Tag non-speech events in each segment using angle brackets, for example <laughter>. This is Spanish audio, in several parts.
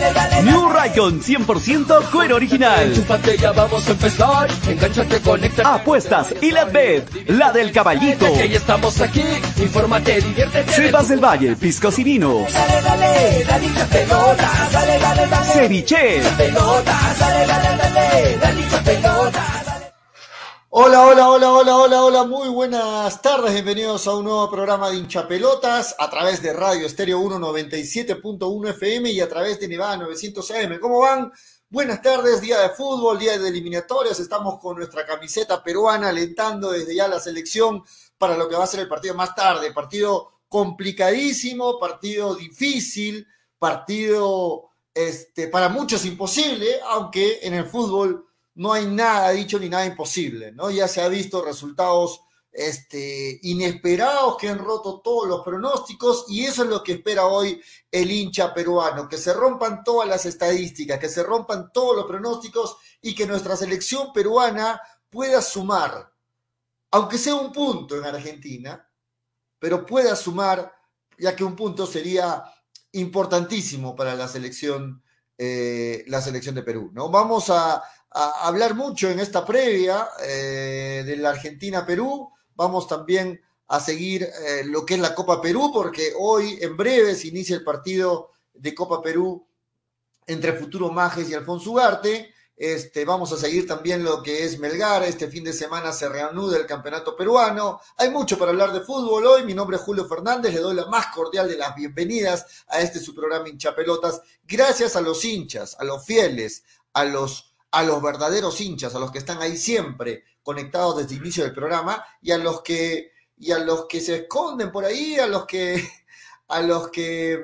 dale, dale. New Raycon 100% cuero original. Ya vamos a empezar. Engánchate, conéctate. Apuestas y la bet, la del caballito. Que ya estamos aquí. Infórmate, diviértete. Del Valle, piscos y vinos. Dale, dale, dale dale, dale, dale. Ceviche. Dale, dale, dale, dale dale. Hola, hola, hola, hola, hola, hola, muy buenas tardes, bienvenidos a un nuevo programa de hinchapelotas a través de Radio Estéreo 197.1 FM y a través de Nevada 900 AM. ¿Cómo van? Buenas tardes, día de fútbol, día de eliminatorias, estamos con nuestra camiseta peruana alentando desde ya la selección para lo que va a ser el partido más tarde, partido complicadísimo, partido difícil, partido este, para muchos imposible, aunque en el fútbol no hay nada dicho ni nada imposible, ¿no? Ya se ha visto resultados este, inesperados que han roto todos los pronósticos y eso es lo que espera hoy el hincha peruano, que se rompan todas las estadísticas, que se rompan todos los pronósticos y que nuestra selección peruana pueda sumar, aunque sea un punto en Argentina, pero pueda sumar, ya que un punto sería importantísimo para la selección, eh, la selección de Perú, ¿no? Vamos a a hablar mucho en esta previa eh, de la Argentina-Perú. Vamos también a seguir eh, lo que es la Copa Perú, porque hoy en breve se inicia el partido de Copa Perú entre Futuro Majes y Alfonso Ugarte. Este, vamos a seguir también lo que es Melgar. Este fin de semana se reanuda el campeonato peruano. Hay mucho para hablar de fútbol hoy. Mi nombre es Julio Fernández. Le doy la más cordial de las bienvenidas a este su programa Hinchapelotas. Gracias a los hinchas, a los fieles, a los a los verdaderos hinchas, a los que están ahí siempre conectados desde el inicio del programa y a los que y a los que se esconden por ahí, a los que <laughs> a los que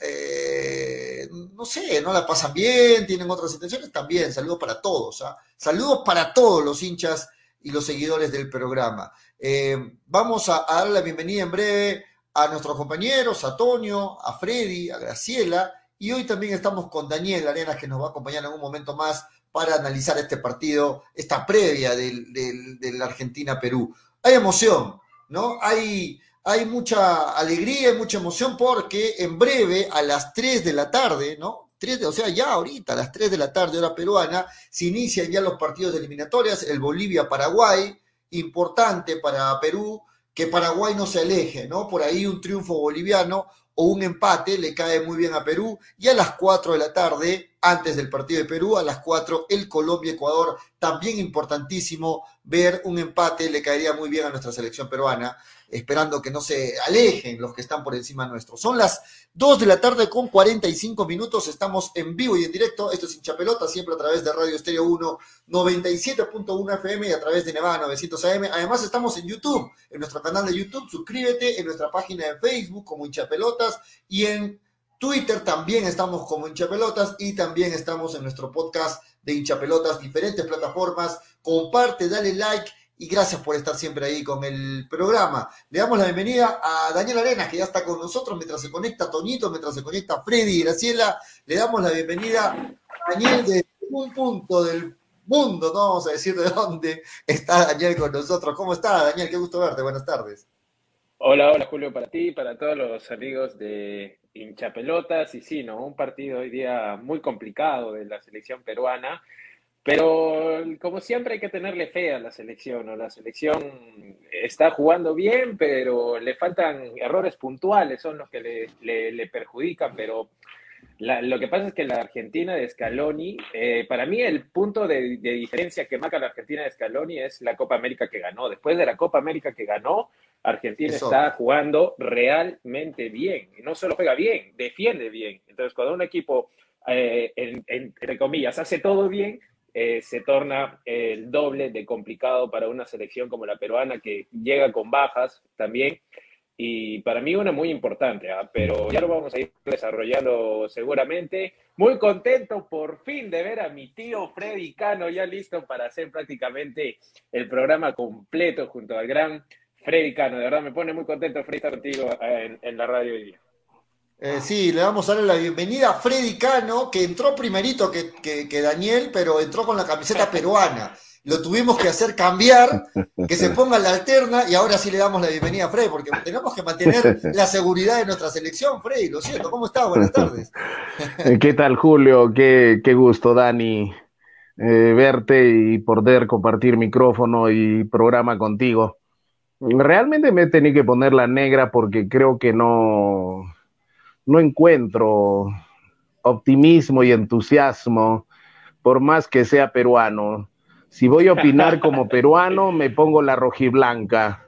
eh, no sé, no la pasan bien, tienen otras intenciones, también saludos para todos, ¿ah? saludos para todos los hinchas y los seguidores del programa. Eh, vamos a, a dar la bienvenida en breve a nuestros compañeros, a Toño, a Freddy, a Graciela, y hoy también estamos con Daniel Arenas, que nos va a acompañar en un momento más para analizar este partido, esta previa del, del, Argentina-Perú. Hay emoción, ¿no? Hay, hay mucha alegría y mucha emoción porque en breve, a las 3 de la tarde, ¿no? 3 de, o sea, ya ahorita, a las 3 de la tarde, hora peruana, se inician ya los partidos de eliminatorias, el Bolivia-Paraguay, importante para Perú, que Paraguay no se aleje, ¿no? Por ahí un triunfo boliviano o un empate le cae muy bien a Perú. Y a las 4 de la tarde, antes del partido de Perú, a las 4 el Colombia-Ecuador, también importantísimo ver un empate, le caería muy bien a nuestra selección peruana, esperando que no se alejen los que están por encima nuestro. Son las 2 de la tarde con 45 minutos, estamos en vivo y en directo, esto es Hinchapelota, siempre a través de Radio Estéreo 1, 97.1 FM y a través de Nevada 900 AM. Además estamos en YouTube, en nuestro canal de YouTube, suscríbete, en nuestra página de Facebook como Hinchapelotas y en Twitter también estamos como Hinchapelotas y también estamos en nuestro podcast de Hinchapelotas, diferentes plataformas. Comparte, dale like y gracias por estar siempre ahí con el programa. Le damos la bienvenida a Daniel Arenas, que ya está con nosotros mientras se conecta Toñito, mientras se conecta Freddy y Graciela. Le damos la bienvenida a Daniel de un punto del mundo, no vamos a decir de dónde está Daniel con nosotros. ¿Cómo está, Daniel? Qué gusto verte. Buenas tardes. Hola, hola Julio, para ti, para todos los amigos de hinchapelotas. Y sí, ¿no? Un partido hoy día muy complicado de la selección peruana. Pero como siempre hay que tenerle fe a la selección, ¿no? La selección está jugando bien, pero le faltan errores puntuales, son los que le, le, le perjudican, pero la, lo que pasa es que la Argentina de Scaloni, eh, para mí el punto de, de, diferencia que marca la Argentina de Scaloni es la Copa América que ganó. Después de la Copa América que ganó, Argentina Eso. está jugando realmente bien. No solo juega bien, defiende bien. Entonces, cuando un equipo, eh, en, en, entre comillas, hace todo bien, eh, se torna el doble de complicado para una selección como la peruana que llega con bajas también. y para mí una muy importante, ¿ah? pero ya lo vamos a ir desarrollando seguramente. Muy contento por fin de ver a mi tío Freddy Cano ya listo para hacer prácticamente el programa completo junto al gran Freddy Cano. De verdad me pone muy contento Freddy estar contigo en, en la radio hoy día. Eh, sí, le vamos a darle la bienvenida a Freddy Cano, que entró primerito que, que, Daniel, pero entró con la camiseta <laughs> peruana. Lo tuvimos que hacer cambiar, que se ponga la alterna y ahora sí le damos la bienvenida a Freddy, porque tenemos que mantener la seguridad de nuestra selección, Freddy. Lo siento, ¿cómo estás? Buenas tardes. ¿Qué tal, Julio? Qué, qué gusto, Dani, eh, verte y poder compartir micrófono y programa contigo. Realmente me he tenido que poner la negra porque creo que no no encuentro optimismo y entusiasmo, por más que sea peruano. Si voy a opinar como <laughs> peruano, me pongo la rojiblanca,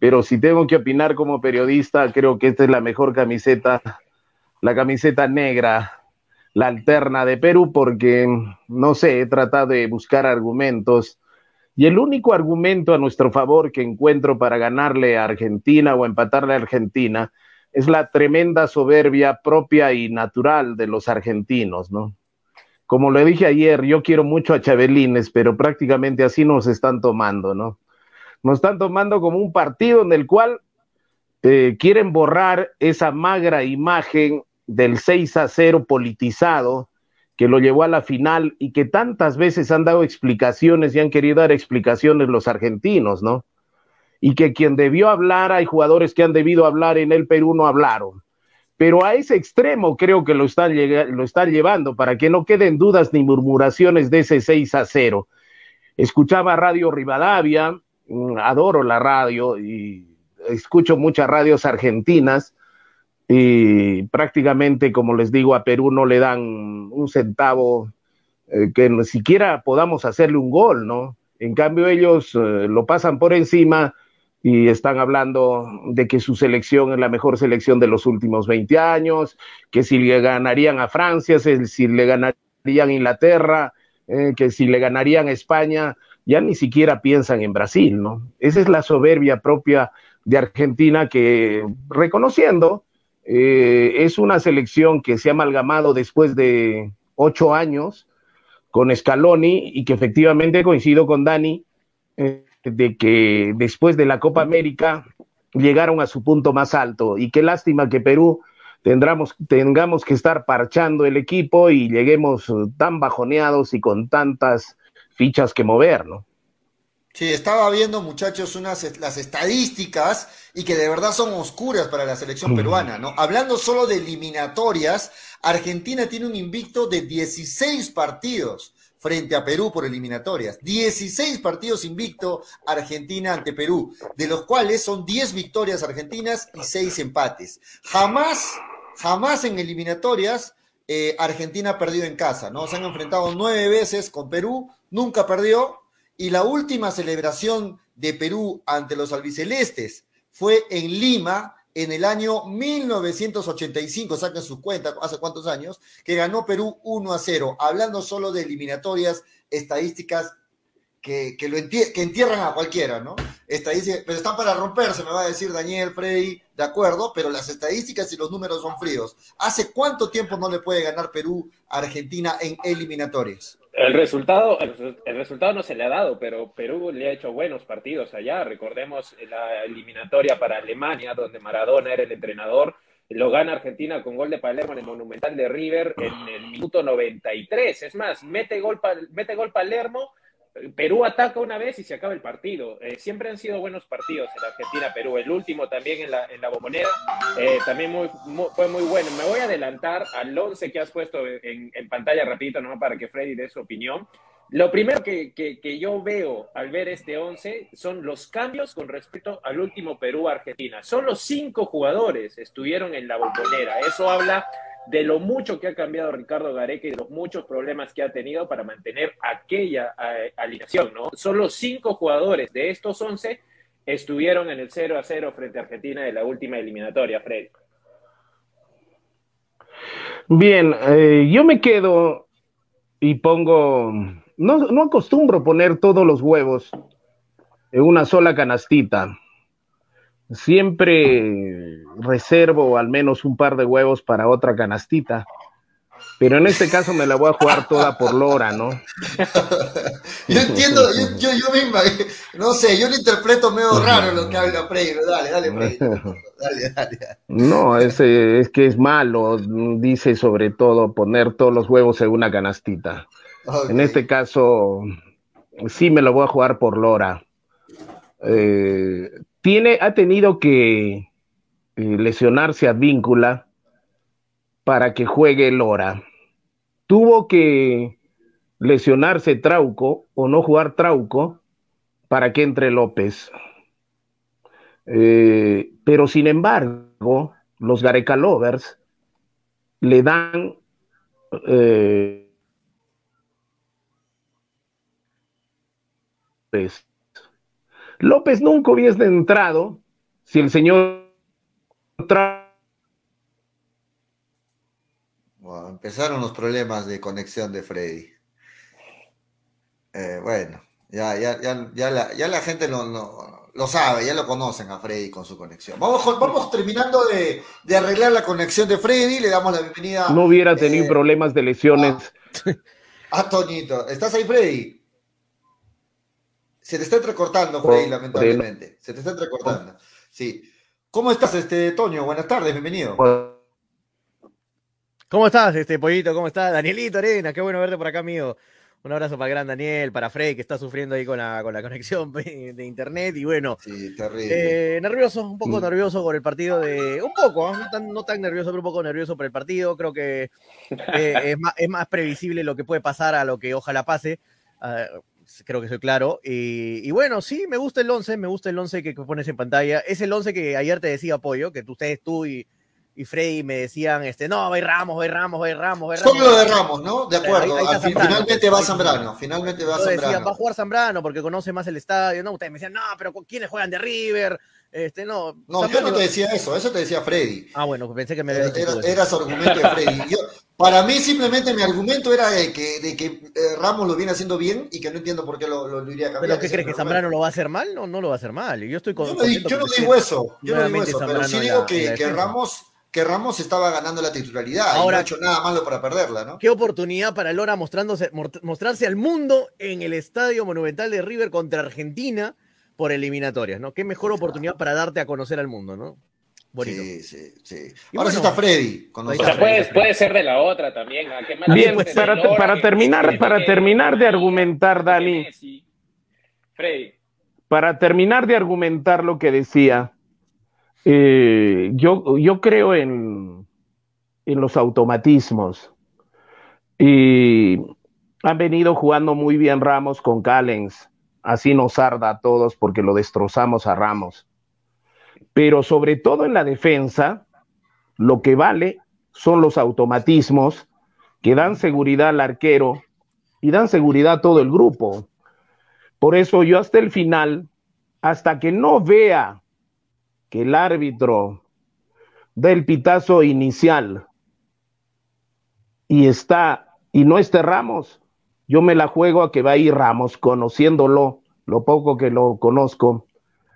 pero si tengo que opinar como periodista, creo que esta es la mejor camiseta, la camiseta negra, la alterna de Perú, porque, no sé, he tratado de buscar argumentos. Y el único argumento a nuestro favor que encuentro para ganarle a Argentina o empatarle a Argentina es la tremenda soberbia propia y natural de los argentinos, ¿no? Como le dije ayer, yo quiero mucho a Chabelines, pero prácticamente así nos están tomando, ¿no? Nos están tomando como un partido en el cual eh, quieren borrar esa magra imagen del 6 a 0 politizado que lo llevó a la final y que tantas veces han dado explicaciones y han querido dar explicaciones los argentinos, ¿no? Y que quien debió hablar, hay jugadores que han debido hablar en el Perú no hablaron. Pero a ese extremo creo que lo están, lo están llevando para que no queden dudas ni murmuraciones de ese 6 a 0. Escuchaba Radio Rivadavia, mm, adoro la radio y escucho muchas radios argentinas y prácticamente, como les digo, a Perú no le dan un centavo eh, que ni siquiera podamos hacerle un gol, ¿no? En cambio ellos eh, lo pasan por encima y están hablando de que su selección es la mejor selección de los últimos 20 años, que si le ganarían a Francia, si le ganarían a Inglaterra, eh, que si le ganarían a España, ya ni siquiera piensan en Brasil, ¿no? Esa es la soberbia propia de Argentina que, reconociendo, eh, es una selección que se ha amalgamado después de ocho años con Scaloni y que efectivamente coincido con Dani. Eh, de que después de la Copa América llegaron a su punto más alto. Y qué lástima que Perú tendremos, tengamos que estar parchando el equipo y lleguemos eh, tan bajoneados y con tantas fichas que mover, ¿no? Sí, estaba viendo, muchachos, unas las estadísticas y que de verdad son oscuras para la selección peruana, ¿no? Hablando solo de eliminatorias, Argentina tiene un invicto de 16 partidos frente a Perú por eliminatorias. 16 partidos invicto Argentina ante Perú, de los cuales son 10 victorias argentinas y 6 empates. Jamás, jamás en eliminatorias eh, Argentina perdió en casa, ¿no? Se han enfrentado nueve veces con Perú, nunca perdió, y la última celebración de Perú ante los albicelestes fue en Lima en el año 1985, saquen su cuenta, hace cuántos años, que ganó Perú 1 a 0, hablando solo de eliminatorias estadísticas que, que, lo que entierran a cualquiera, ¿no? Estadísticas, pero están para romperse, me va a decir Daniel, Freddy, de acuerdo, pero las estadísticas y los números son fríos. ¿Hace cuánto tiempo no le puede ganar Perú a Argentina en eliminatorias? El resultado, el, resultado no se le ha dado, pero Perú le ha hecho buenos partidos allá. Recordemos la eliminatoria para Alemania, donde Maradona era el entrenador. Lo gana Argentina con gol de Palermo en el Monumental de River en el minuto 93. Es más, mete gol, mete gol Palermo Perú ataca una vez y se acaba el partido. Eh, siempre han sido buenos partidos en Argentina-Perú. El último también en la, en bombonera eh, también muy, fue muy bueno. Me voy a adelantar al 11 que has puesto en, pantalla rapidito, ¿no? para que Freddy dé su opinión. Lo primero que, que, que, yo veo al ver este 11 son los cambios con respecto al último Perú-Argentina. Solo cinco jugadores estuvieron en la bombonera. Eso habla de lo mucho que ha cambiado Ricardo Gareca y de los muchos problemas que ha tenido para mantener aquella eh, alineación, ¿no? Solo cinco jugadores de estos once estuvieron en el 0 a 0 frente a Argentina de la última eliminatoria, Fred. Bien, eh, yo me quedo y pongo, no, no acostumbro poner todos los huevos en una sola canastita, siempre reservo al menos un par de huevos para otra canastita. Pero en este caso me la voy a jugar toda por Lora, ¿no? <laughs> yo entiendo, yo, yo, yo misma, no sé, yo lo interpreto medio raro lo que habla Frey, dale, dale, Frey. <laughs> Dale, dale. No, es, es que es malo, dice sobre todo poner todos los huevos en una canastita. Okay. En este caso, sí me lo voy a jugar por Lora. Eh, tiene, ha tenido que eh, lesionarse a Víncula para que juegue Lora. Tuvo que lesionarse Trauco o no jugar Trauco para que entre López. Eh, pero sin embargo, los Gareca Lovers le dan eh, López. López nunca hubiese entrado si el señor Wow, empezaron los problemas de conexión de Freddy. Eh, bueno, ya, ya, ya, ya, la, ya la gente lo, lo, lo, sabe, ya lo conocen a Freddy con su conexión. Vamos, vamos terminando de, de, arreglar la conexión de Freddy, le damos la bienvenida. No hubiera tenido eh, problemas de lesiones. A, a, Toñito, ¿estás ahí, Freddy? Se te está entrecortando, Freddy, lamentablemente. Se te está entrecortando. Sí. ¿Cómo estás, este Toño? Buenas tardes, bienvenido. ¿Cómo estás, este pollito? ¿Cómo estás? Danielito Arena, qué bueno verte por acá, amigo. Un abrazo para el gran Daniel, para Frey, que está sufriendo ahí con la, con la conexión <laughs> de internet. Y bueno, sí, terrible. Eh, nervioso, un poco mm. nervioso por el partido de. Un poco, no tan, no tan, nervioso, pero un poco nervioso por el partido. Creo que eh, es, más, es, más, previsible lo que puede pasar a lo que ojalá pase. Uh, creo que soy claro. Y, y, bueno, sí, me gusta el 11, me gusta el 11 que, que pones en pantalla. Es el 11 que ayer te decía Pollo, que ustedes, tú y y Freddy me decían, este, no, va Ramos, va Ramos, va Ramos, va Ramos. Solo de Ramos, ¿no? De acuerdo. Ahí, ahí finalmente va Zambrano, finalmente va Zambrano. Decían, va a jugar Zambrano porque conoce más el estadio, ¿no? Ustedes me decían, no, pero ¿quiénes juegan de River? Este, no, no yo no te decía eso, eso te decía Freddy. Ah, bueno, pues pensé que me era, era, era su argumento de Freddy. <laughs> Yo, para mí simplemente mi argumento era de que, de que eh, Ramos lo viene haciendo bien y que no entiendo por qué lo, lo, lo iría a cambiar. ¿Pero qué crees que Zambrano lo va a hacer mal? No, no lo va a hacer mal. Yo estoy con, Yo no, yo no digo eso, yo no digo eso, pero sí digo que, que Ramos que Ramos estaba ganando la titularidad Ahora, y no ha hecho nada malo para perderla, ¿no? Qué oportunidad para Lora mostrándose, mostrarse al mundo en el Estadio Monumental de River contra Argentina por eliminatorias, ¿no? Qué mejor oportunidad para darte a conocer al mundo, ¿no? Bonito. Sí, sí, sí. Ahora bueno, sí está Freddy. Con o sea, puede, puede, ser de la otra también. ¿A qué Bien, pues para, para terminar, para que, terminar de argumentar, Dani. Freddy. Para terminar de argumentar lo que decía, eh, yo, yo creo en, en los automatismos y han venido jugando muy bien Ramos con Callens, así nos arda a todos porque lo destrozamos a Ramos. Pero sobre todo en la defensa, lo que vale son los automatismos que dan seguridad al arquero y dan seguridad a todo el grupo. Por eso yo hasta el final, hasta que no vea que el árbitro del pitazo inicial y está y no esté Ramos, yo me la juego a que va a ir Ramos, conociéndolo, lo poco que lo conozco,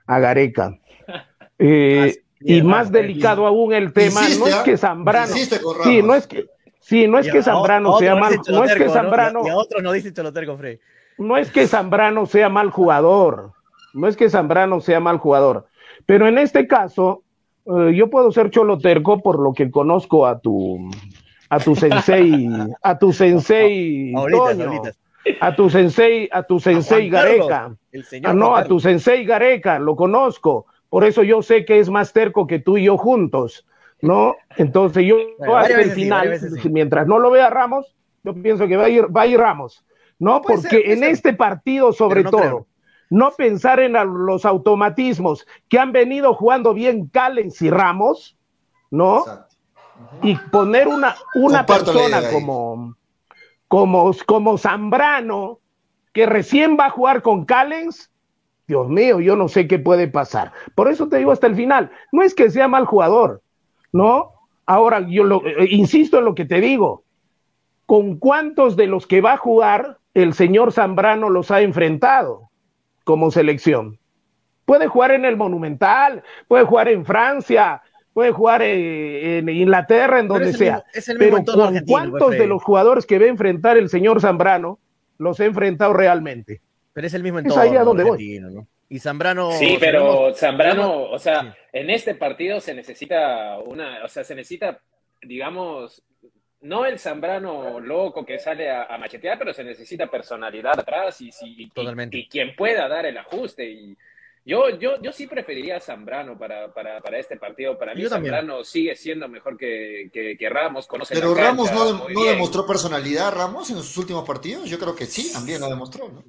a Gareca. <laughs> Eh, y más delicado aún el tema, no es que Zambrano, sí, no es que, sí, no es que Zambrano sea mal, no es que Zambrano, y a otros no dice Choloterco, Frey. No es que Zambrano sea mal jugador, no es que Zambrano sea mal jugador, pero en este caso, eh, yo puedo ser choloterco por lo que conozco a tu, a tu sensei, a tu sensei, <laughs> ahorita, ahorita. a tu sensei, a tu sensei Gareca. Ah, no, a tu sensei Gareca, lo conozco. Por eso yo sé que es más terco que tú y yo juntos, ¿no? Entonces yo bueno, hasta el final, sí, mientras no lo vea Ramos, yo pienso que va a ir, va a ir Ramos, ¿no? Porque ser, en ser. este partido, sobre no todo, creo no pensar en los automatismos que han venido jugando bien Callens y Ramos, ¿no? Y poner una, una persona como, como, como Zambrano, que recién va a jugar con Callens, Dios mío, yo no sé qué puede pasar. Por eso te digo hasta el final, no es que sea mal jugador, ¿no? Ahora, yo lo, eh, insisto en lo que te digo, ¿con cuántos de los que va a jugar el señor Zambrano los ha enfrentado? como selección. Puede jugar en el Monumental, puede jugar en Francia, puede jugar eh, en Inglaterra, en donde sea. Pero ¿con cuántos de los jugadores que ve enfrentar el señor Zambrano los he enfrentado realmente? Pero es el mismo entorno. Es ahí a donde voy. ¿no? Y Zambrano. Sí, pero Zambrano, o sea, en este partido se necesita una, o sea, se necesita, digamos, no el Zambrano loco que sale a, machetear, pero se necesita personalidad atrás y, y, y, quien pueda dar el ajuste. Y yo, yo, yo sí preferiría a Zambrano para, para, para este partido. Para mí, Zambrano sigue siendo mejor que, que, Ramos. Conoce pero Ramos no, no demostró personalidad, Ramos, en sus últimos partidos. Yo creo que sí, también lo demostró. ¿no?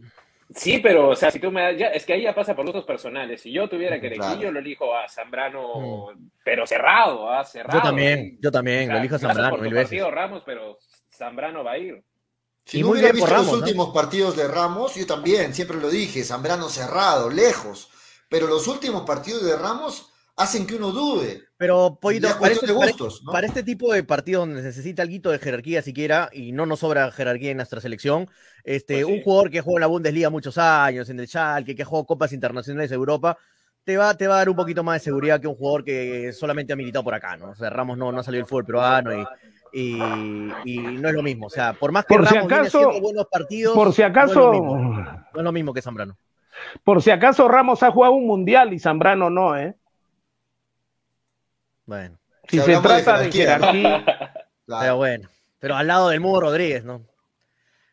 Sí, pero, o sea, si tú me das, ya, es que ahí ya pasa por gustos personales. Si yo tuviera que elegir, yo lo elijo a Zambrano, mm. pero cerrado, ¿ah? cerrado. Yo también, yo también, lo elijo a Zambrano mil veces. Ramos, pero Zambrano va a ir. Si no hubiera visto los últimos partidos de Ramos, yo también, siempre lo dije, Zambrano cerrado, lejos. Pero los últimos partidos de Ramos hacen que uno dude. Pero, Pollito, para este, para, este, tipo de partidos donde se necesita algo de jerarquía siquiera, y no nos sobra jerarquía en nuestra selección, este, pues un jugador que juega en la Bundesliga muchos años, en el Schalke, que juega Copas Internacionales de Europa, te va, te va a dar un poquito más de seguridad que un jugador que solamente ha militado por acá, ¿no? O sea, Ramos no, no salió del fútbol peruano y, y, no es lo mismo. O sea, por más que por Ramos si acaso, buenos partidos, por si acaso, no es, lo mismo, que Zambrano. Por si acaso Ramos ha jugado un mundial y Zambrano no, ¿eh? Bueno. Si, se trata de jerarquía. <laughs> Pero bueno, pero al lado del Mudo Rodríguez, ¿no?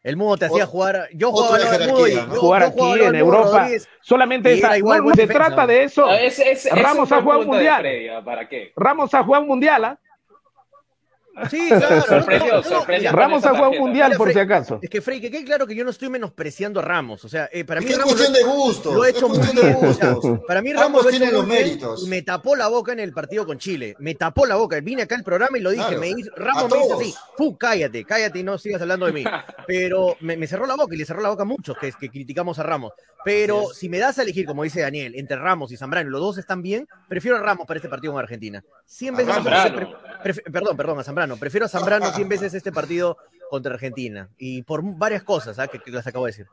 El Mudo te hacía jugar. Yo jugaba al Mudo y jugar aquí en Europa. Solamente esa, igual se trata de eso. Ramos ha jugado un mundial. ¿Para qué? Ramos ha jugado un mundial, ¿ah? Sí, <laughs> claro. sorprendió, sorprendió Ramos ha jugado un mundial, por si acaso. Es que, Frey, que quede claro que yo no estoy menospreciando a Ramos. O sea, eh, para mí. Es cuestión de gusto. Lo he hecho muy bien. para mí, Ramos tiene los méritos. Y me tapó la boca en el partido con Chile. Me tapó la boca. Vine acá al programa y lo dije. Me Ramos me dice así: Fu, cállate, cállate y no sigas hablando de mí. <laughs> Pero me, cerró la boca y le cerró la boca a muchos que, que criticamos a Ramos. Pero si me das a elegir, como dice Daniel, entre Ramos y Zambrano, los dos están bien, prefiero a Ramos para este partido con Argentina. 100 veces. perdón, perdón, a Zambrano. Prefiero a Zambrano 100 veces este partido contra Argentina. Y por varias cosas ¿ah? que, las acabo de decir.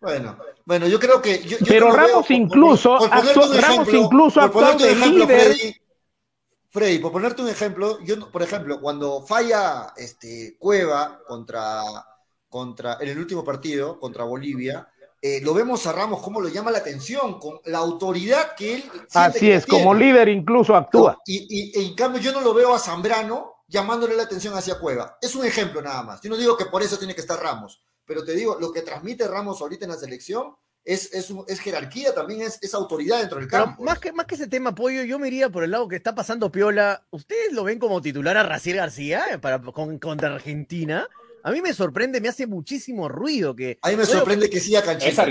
Bueno, bueno, yo creo que. Pero Ramos, incluso, Ramos incluso, ha de líder. Freddy, por ponerte un ejemplo, yo, por ejemplo, cuando falla este, Cueva contra, contra, en el último partido contra Bolivia, eh, lo vemos a Ramos cómo lo llama la atención, con la autoridad que él. Así es, como líder incluso actúa. Y, y, en cambio yo no lo veo a Zambrano llamándole la atención hacia Cueva. Es un ejemplo nada más. Yo no digo que por eso tiene que estar Ramos, pero te digo, lo que transmite Ramos ahorita en la selección es, es, jerarquía, también es, es, autoridad dentro del campo. más, que, más que ese tema, Pollo, yo me iría por el lado que está pasando Piola. ¿Ustedes lo ven como titular a Raciel García eh, para, con, contra Argentina? A mí me sorprende, me hace muchísimo ruido que. A mí me sorprende que, siga canchita.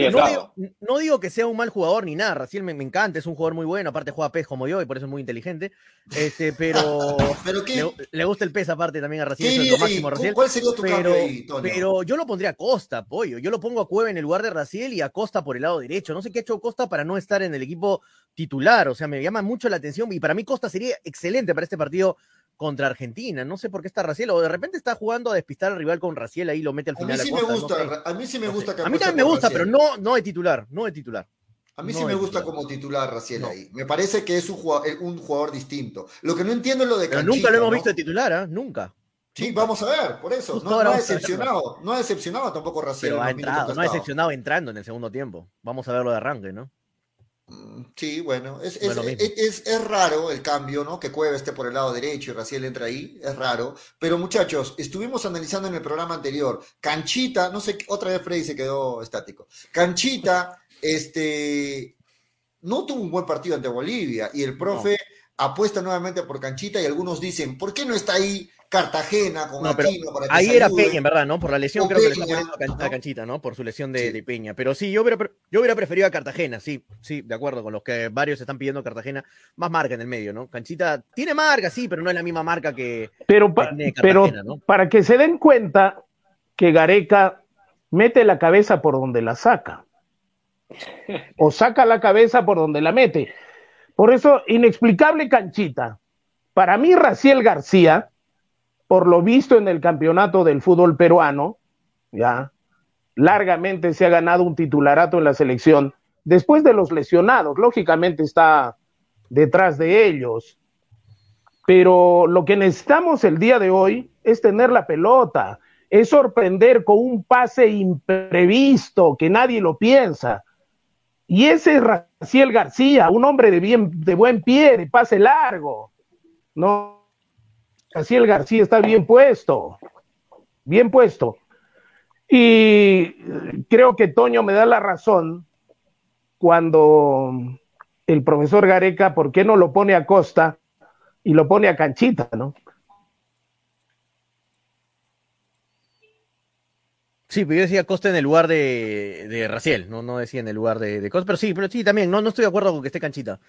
No digo, que sea un mal jugador ni nada, Raciel me, encanta, es un jugador muy bueno, aparte juega pez como yo y por eso es muy inteligente. Este, pero. <laughs> ¿Pero Le, gusta el pez aparte también a Raciel, es lo máximo Raciel. ¿Cuál sería tu pero, pero yo lo pondría a Costa, pollo. Yo lo pongo a Cueva en el lugar de Raciel y a Costa por el lado derecho. No sé qué ha hecho Costa para no estar en el equipo titular. O sea, me llama mucho la atención y para mí Costa sería excelente para este partido contra Argentina. No sé por qué está Raciel, o de repente está jugando a despistar al rival con Raciel, ahí lo mete al final. A mí sí me gusta, a mí sí me gusta. a mí también me gusta, pero no, no de titular, no de titular. A mí sí me gusta como titular Raciel ahí. Me parece que es un jugador, eh, un jugador, distinto. Lo que no entiendo es lo de Pero nunca lo hemos visto de titular, ¿eh? Nunca. Sí, vamos a ver, por eso. No, ha decepcionado, no ha decepcionado tampoco Raciel. Pero ha entrado, no ha decepcionado entrando en el segundo tiempo. Vamos a verlo de arranque, ¿no? Mm, sí, bueno, es, es, raro el cambio, ¿no? Que Cueva esté por el lado derecho y Raciel entra ahí, es raro. Pero muchachos, estuvimos analizando en el programa anterior, Canchita, no sé, otra vez Freddy se quedó estático. Canchita, este, no tuvo un buen partido ante Bolivia y el profe apuesta nuevamente por Canchita y algunos dicen, ¿por qué no está ahí Cartagena con no, Aquino para que Ahí era Peña, en verdad, ¿no? Por la lesión creo que le está poniendo a, Canchita, ¿no? Por su lesión de, Peña. Pero sí, yo hubiera, yo hubiera preferido a Cartagena, sí, sí, de acuerdo con los que varios están pidiendo Cartagena. Más marca en el medio, ¿no? Canchita tiene marca, sí, pero no es la misma marca que. Pero, pero para que se den cuenta que Gareca mete la cabeza por donde la saca. <laughs> O saca la cabeza por donde la mete. Por eso, inexplicable Canchita. Para mí, Raciel García por lo visto en el campeonato del fútbol peruano, ya largamente se ha ganado un titularato en la selección, después de los lesionados, lógicamente está detrás de ellos. Pero lo que necesitamos el día de hoy es tener la pelota, es sorprender con un pase imprevisto que nadie lo piensa. Y ese es Raciel García, un hombre de, bien, de buen pie, de pase largo. No, Raciel García está bien puesto, bien puesto. Y creo que Toño me da la razón cuando el profesor Gareca, ¿por qué no lo pone a Costa y lo pone a Canchita, no? Sí, pero yo decía Costa en el lugar de, Raciel, no, no decía en el lugar de, de Costa, pero sí, pero sí, también, no, no estoy de acuerdo con que esté Canchita.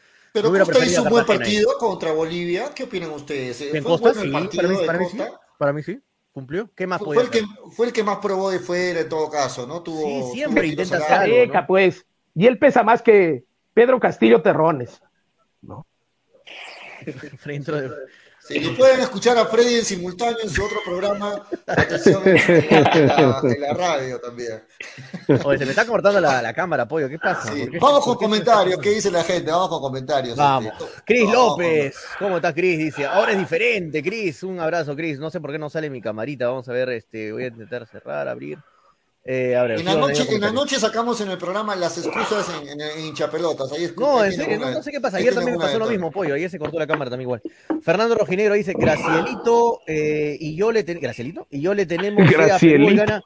Pero Costa hizo un buen partido ahí. contra Bolivia, ¿qué opinan ustedes? ¿En Costa? sí, para mí, para, mí sí, para mí sí, cumplió. ¿Qué más fue, fue el que Fue el que más probó de fuera en todo caso, ¿no? Tuvo, sí, siempre tuvo intenta hacer hacer algo, ¿no? pues, y él pesa más que Pedro Castillo Terrones, ¿no? <laughs> Dentro de... Sí, y pueden escuchar a Freddy en simultáneo en su otro programa, atención, en la, en la radio también. Oye, se me está cortando la, la cámara, pollo, ¿qué pasa? Sí. ¿Por qué- Vamos con comentarios, ¿qué dice la gente? Vamos con comentarios. Vamos. este. Cris Vamos, López, ¿cómo estás, Cris? Dice, ahora es diferente, Cris. Un abrazo, Cris. No sé por qué no sale mi camarita. Vamos a ver, este, voy a intentar cerrar, abrir. Eh, En la, noche, leyendo en la comentarios. noche sacamos en el programa las excusas en, en, en hinchapelotas. Ahí escu- No, ahí en serio, no, no sé qué pasa. Ayer también me pasó lo mismo, pollo. Ayer se cortó la cámara también igual. Fernando Rojinegro dice, Gracielito, eh, y yo le ten- ¿Gracielito? Y yo le tenemos Gracielito. gana.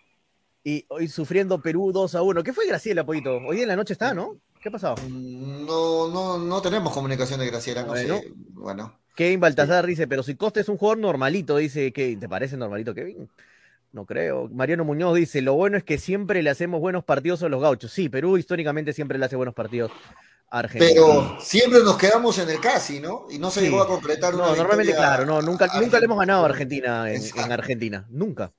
Y hoy sufriendo Perú 2 a 1. ¿Qué fue Graciela, pollito? Hoy día en la noche está, ¿no? ¿Qué ha pasado? No, no, no tenemos comunicación de Graciela, no Bueno. sé. Bueno. Kevin Baltazar dice, pero si Costa es un jugador normalito, dice que ¿te parece normalito, Kevin? No creo. Mariano Muñoz dice, lo bueno es que siempre le hacemos buenos partidos a los gauchos. Sí, Perú históricamente siempre le hace buenos partidos a Argentina. Pero siempre nos quedamos en el casi, ¿no? Y no se Sí. llegó a concretar una No, normalmente, claro, no, nunca, a- nunca le hemos ganado a Argentina en, en Argentina. Nunca.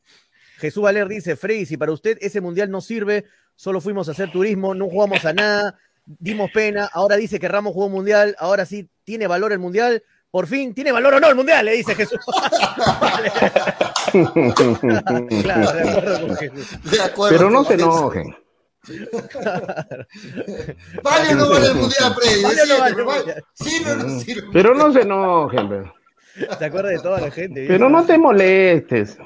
Jesús Valer dice, Frey, si para usted ese mundial no sirve, solo fuimos a hacer turismo, no jugamos a nada, dimos pena, ahora dice que Ramos jugó un mundial, ahora sí tiene valor el mundial, por fin, ¿tiene valor o no el mundial? Le dice Jesús. Vale. claro, de acuerdo con Jesús. De acuerdo Pero no se enojen. ¿Vale o no vale el mundial, Freddy? ¿Vale o no. ¿Sirve o no sirve? Pero no se enojen, pero, ¿Se acuerda de toda la gente? pero no te molestes.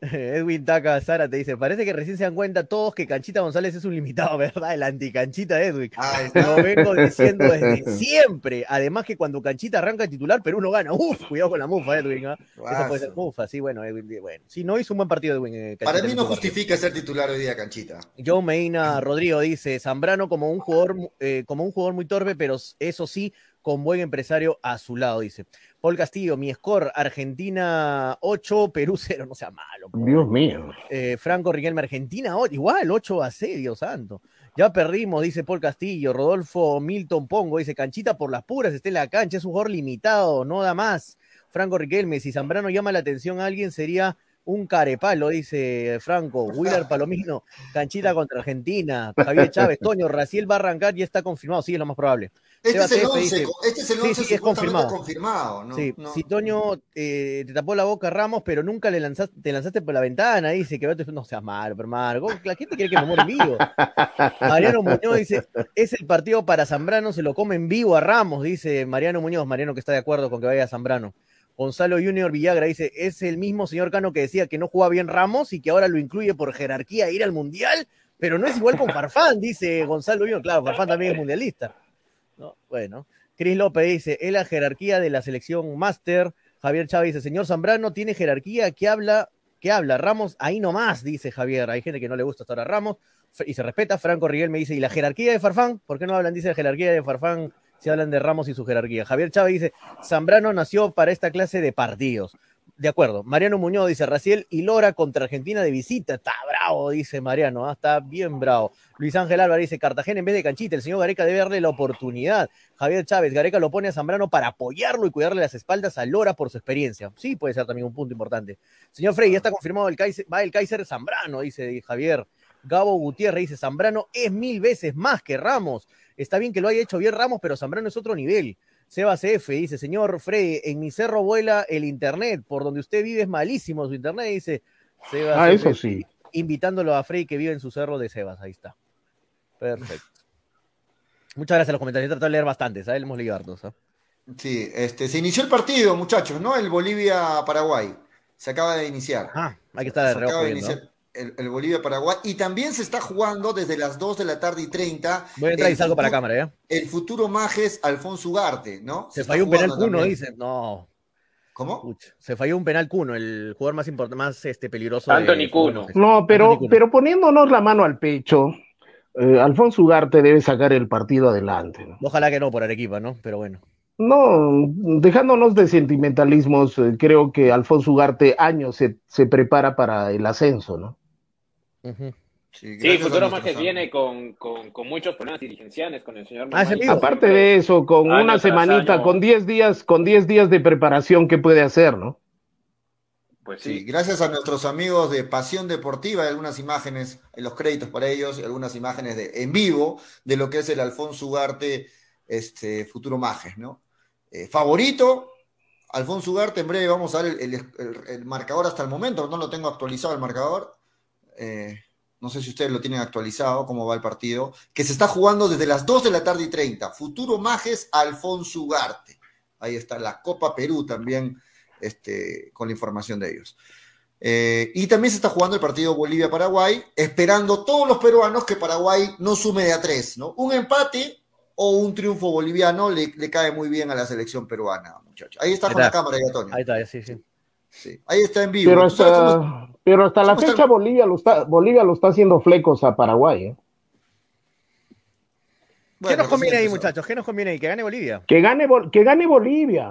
<laughs> Edwin Taca Sara te dice, parece que recién se dan cuenta todos que Canchita González es un limitado, <laughs> ¿verdad? El anticanchita Edwin. Ahí está. Lo vengo diciendo desde <laughs> siempre. Además que cuando Canchita arranca de titular, Perú no gana. Uf, cuidado con la mufa, Edwin. Eso puede ser mufa, sí, bueno, Edwin. Bueno, si no hizo un buen partido Edwin. eh, Para mí no justifica ser titular hoy día, Canchita. Joe Medina Rodrigo dice, Zambrano como un jugador, eh, como un jugador muy torpe, pero eso sí, con buen empresario a su lado, dice. Paul Castillo, mi score, Argentina 8, Perú 0, no sea malo. por Dios mío. eh, Franco Riquelme, Argentina, oh, igual, 8 a 6, Dios santo. Ya perdimos, dice Paul Castillo. Rodolfo Milton Pongo dice: Canchita por las puras, está en la cancha, es un jugador limitado, no da más. Franco Riquelme, si Zambrano llama la atención a alguien, sería un carepalo, dice Franco. Willard Palomino, Canchita contra Argentina. Javier Chávez, Toño, Raciel va a arrancar, ya está confirmado, sí, es lo más probable. Este Seba es el TF 11, dice, este es el Sí, 11 sí, es confirmado. confirmado. ¿no? Sí, No. si Toño eh, te tapó la boca Ramos, pero nunca le lanzaste, te lanzaste por la ventana, dice que no seas malo, pero la gente quiere que me muera en vivo. <laughs> Mariano Muñoz dice, es el partido para Zambrano, se lo come en vivo a Ramos, dice Mariano Muñoz, Mariano que está de acuerdo con que vaya a Zambrano. Gonzalo Junior Villagra dice, es el mismo señor Cano que decía que no jugaba bien Ramos y que ahora lo incluye por jerarquía a ir al Mundial, pero no es igual con Farfán, dice Gonzalo Junior, claro, Farfán también es mundialista. No, bueno, Cris López dice, es la jerarquía de la selección máster. Javier Chávez dice, señor Zambrano tiene jerarquía, ¿qué habla? ¿Qué habla? Ramos, ahí nomás, dice Javier. Hay gente que no le gusta hasta ahora Ramos y se respeta. Franco Riguel me dice, ¿y la jerarquía de Farfán? ¿Por qué no hablan, dice, de jerarquía de Farfán si hablan de Ramos y su jerarquía? Javier Chávez dice, Zambrano nació para esta clase de partidos. De acuerdo. Mariano Muñoz dice, Raciel y Lora contra Argentina de visita. Está bravo, dice Mariano. ¿ah? Está bien bravo. Luis Ángel Álvarez dice, Cartagena en vez de canchita. El señor Gareca debe darle la oportunidad. Javier Chávez, Gareca lo pone a Zambrano para apoyarlo y cuidarle las espaldas a Lora por su experiencia. Sí, puede ser también un punto importante. Señor Frey, ya está confirmado el Kaiser, va el Kaiser Zambrano, dice Javier. Gabo Gutiérrez dice, Zambrano es mil veces más que Ramos. Está bien que lo haya hecho bien Ramos, pero Zambrano es otro nivel. Sebas F dice, señor Frey, en mi cerro vuela el internet, por donde usted vive es malísimo su internet, dice Sebas Ah, F, eso sí. invitándolo a Frey que vive en su cerro de Sebas, ahí está. Perfecto. Muchas gracias a los comentarios. He tratado de leer bastante, ¿sabes? Hemos leído hartos. ¿ah? Sí, este, se inició el partido, muchachos, ¿no? El Bolivia-Paraguay. Se acaba de iniciar. Ah, hay que estar de Se reojo el, el Bolivia-Paraguay. Y también se está jugando desde las 2 de la tarde y 30. Voy a entrar y salgo para futuro- cámara, ¿ya? El futuro Majes Alfonso Ugarte, ¿no? Se falló un penal Cuno, dicen. No, ¿Cómo? pucha. Se falló un penal Cuno, el jugador más importante, más este, peligroso. de Anthony Cuno. No, pero, pero poniéndonos la mano al pecho, eh, Alfonso Ugarte debe sacar el partido adelante. ¿no? Ojalá que no por Arequipa, ¿no? Pero bueno. No, dejándonos de sentimentalismos, eh, creo que Alfonso Ugarte años se, se prepara para el ascenso, ¿no? Sí, Futuro Majes viene con, con, con muchos problemas dirigenciales con el señor Ah. Aparte de eso, con Año una semanita, año. con 10 días, con 10 días de preparación, ¿qué puede hacer, no? Pues Sí, sí. gracias a nuestros amigos de Pasión Deportiva, hay algunas imágenes en los créditos para ellos, y algunas imágenes de, en vivo de lo que es el Alfonso Ugarte este, Futuro Majes, ¿no? Eh, favorito, Alfonso Ugarte, en breve vamos a ver el, el- el- el marcador hasta el momento, no lo tengo actualizado el marcador. Eh, no sé si ustedes lo tienen actualizado, cómo va el partido, que se está jugando desde las 2 de la tarde y 30. Futuro Majes, Alfonso Ugarte. Ahí está la Copa Perú también, este, con la información de ellos. Eh, y también se está jugando el partido Bolivia-Paraguay, esperando todos los peruanos que Paraguay no sume de a tres, ¿no? Un empate o un triunfo boliviano le, le cae muy bien a la selección peruana, muchachos. Ahí está con la cámara, ya, Antonio. Ahí está, sí, sí. Sí, Ahí está en vivo. Pero ¿Tú sabes cómo- hasta, pero hasta la está fecha el- Bolivia lo está, Bolivia lo está haciendo flecos a Paraguay, ¿eh? ¿Qué Bueno, nos conviene ahí, recién empezó. muchachos? ¿Qué nos conviene ahí? Que gane Bolivia. Que gane, que gane Bolivia,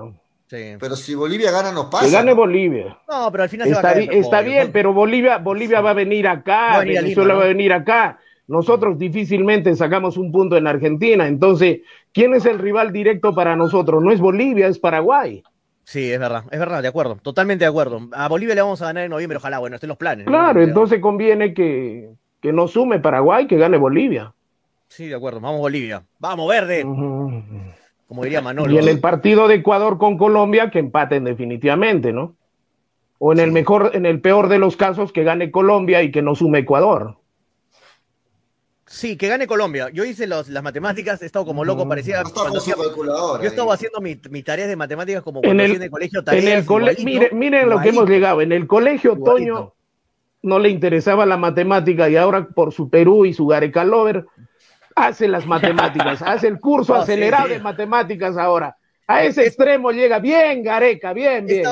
Sí. Pero si Bolivia gana, nos pasa. que gane ¿no? Bolivia. No, pero al final se va a Está, caer. está bien, pero Bolivia, Bolivia va a venir Va acá, a venir a Venezuela Lima, va a ¿no? venir acá. Nosotros difícilmente sacamos un punto en Argentina. Entonces, ¿quién es el rival directo para nosotros? No es Bolivia, es Paraguay. Sí, es verdad, es verdad, de acuerdo, totalmente de acuerdo. A Bolivia le vamos a ganar en noviembre, ojalá, bueno, estén los planes. Claro, entonces conviene que, que no sume Paraguay, que gane Bolivia. Sí, de acuerdo, vamos Bolivia. Vamos, verde, como diría Manolo. Y en el partido de Ecuador con Colombia, que empaten definitivamente, ¿no? O en el mejor, en el peor de los casos, que gane Colombia y que no sume Ecuador. Sí, que gane Colombia. Yo hice los- las matemáticas, he estado como loco, parecía No está cuando hacía-. Yo estaba haciendo mi- mis tareas de matemáticas como En cuando el- hacía en el colegio En tareas. el cole- igualito, mire- miren lo que hemos llegado. En el colegio, igualito. Toño no le interesaba la matemática y ahora por su Perú y su Gareca Lover hace las <laughs> matemáticas, hace el curso No, acelerado sí. de matemáticas ahora. A ese extremo llega bien, Gareca, bien, bien.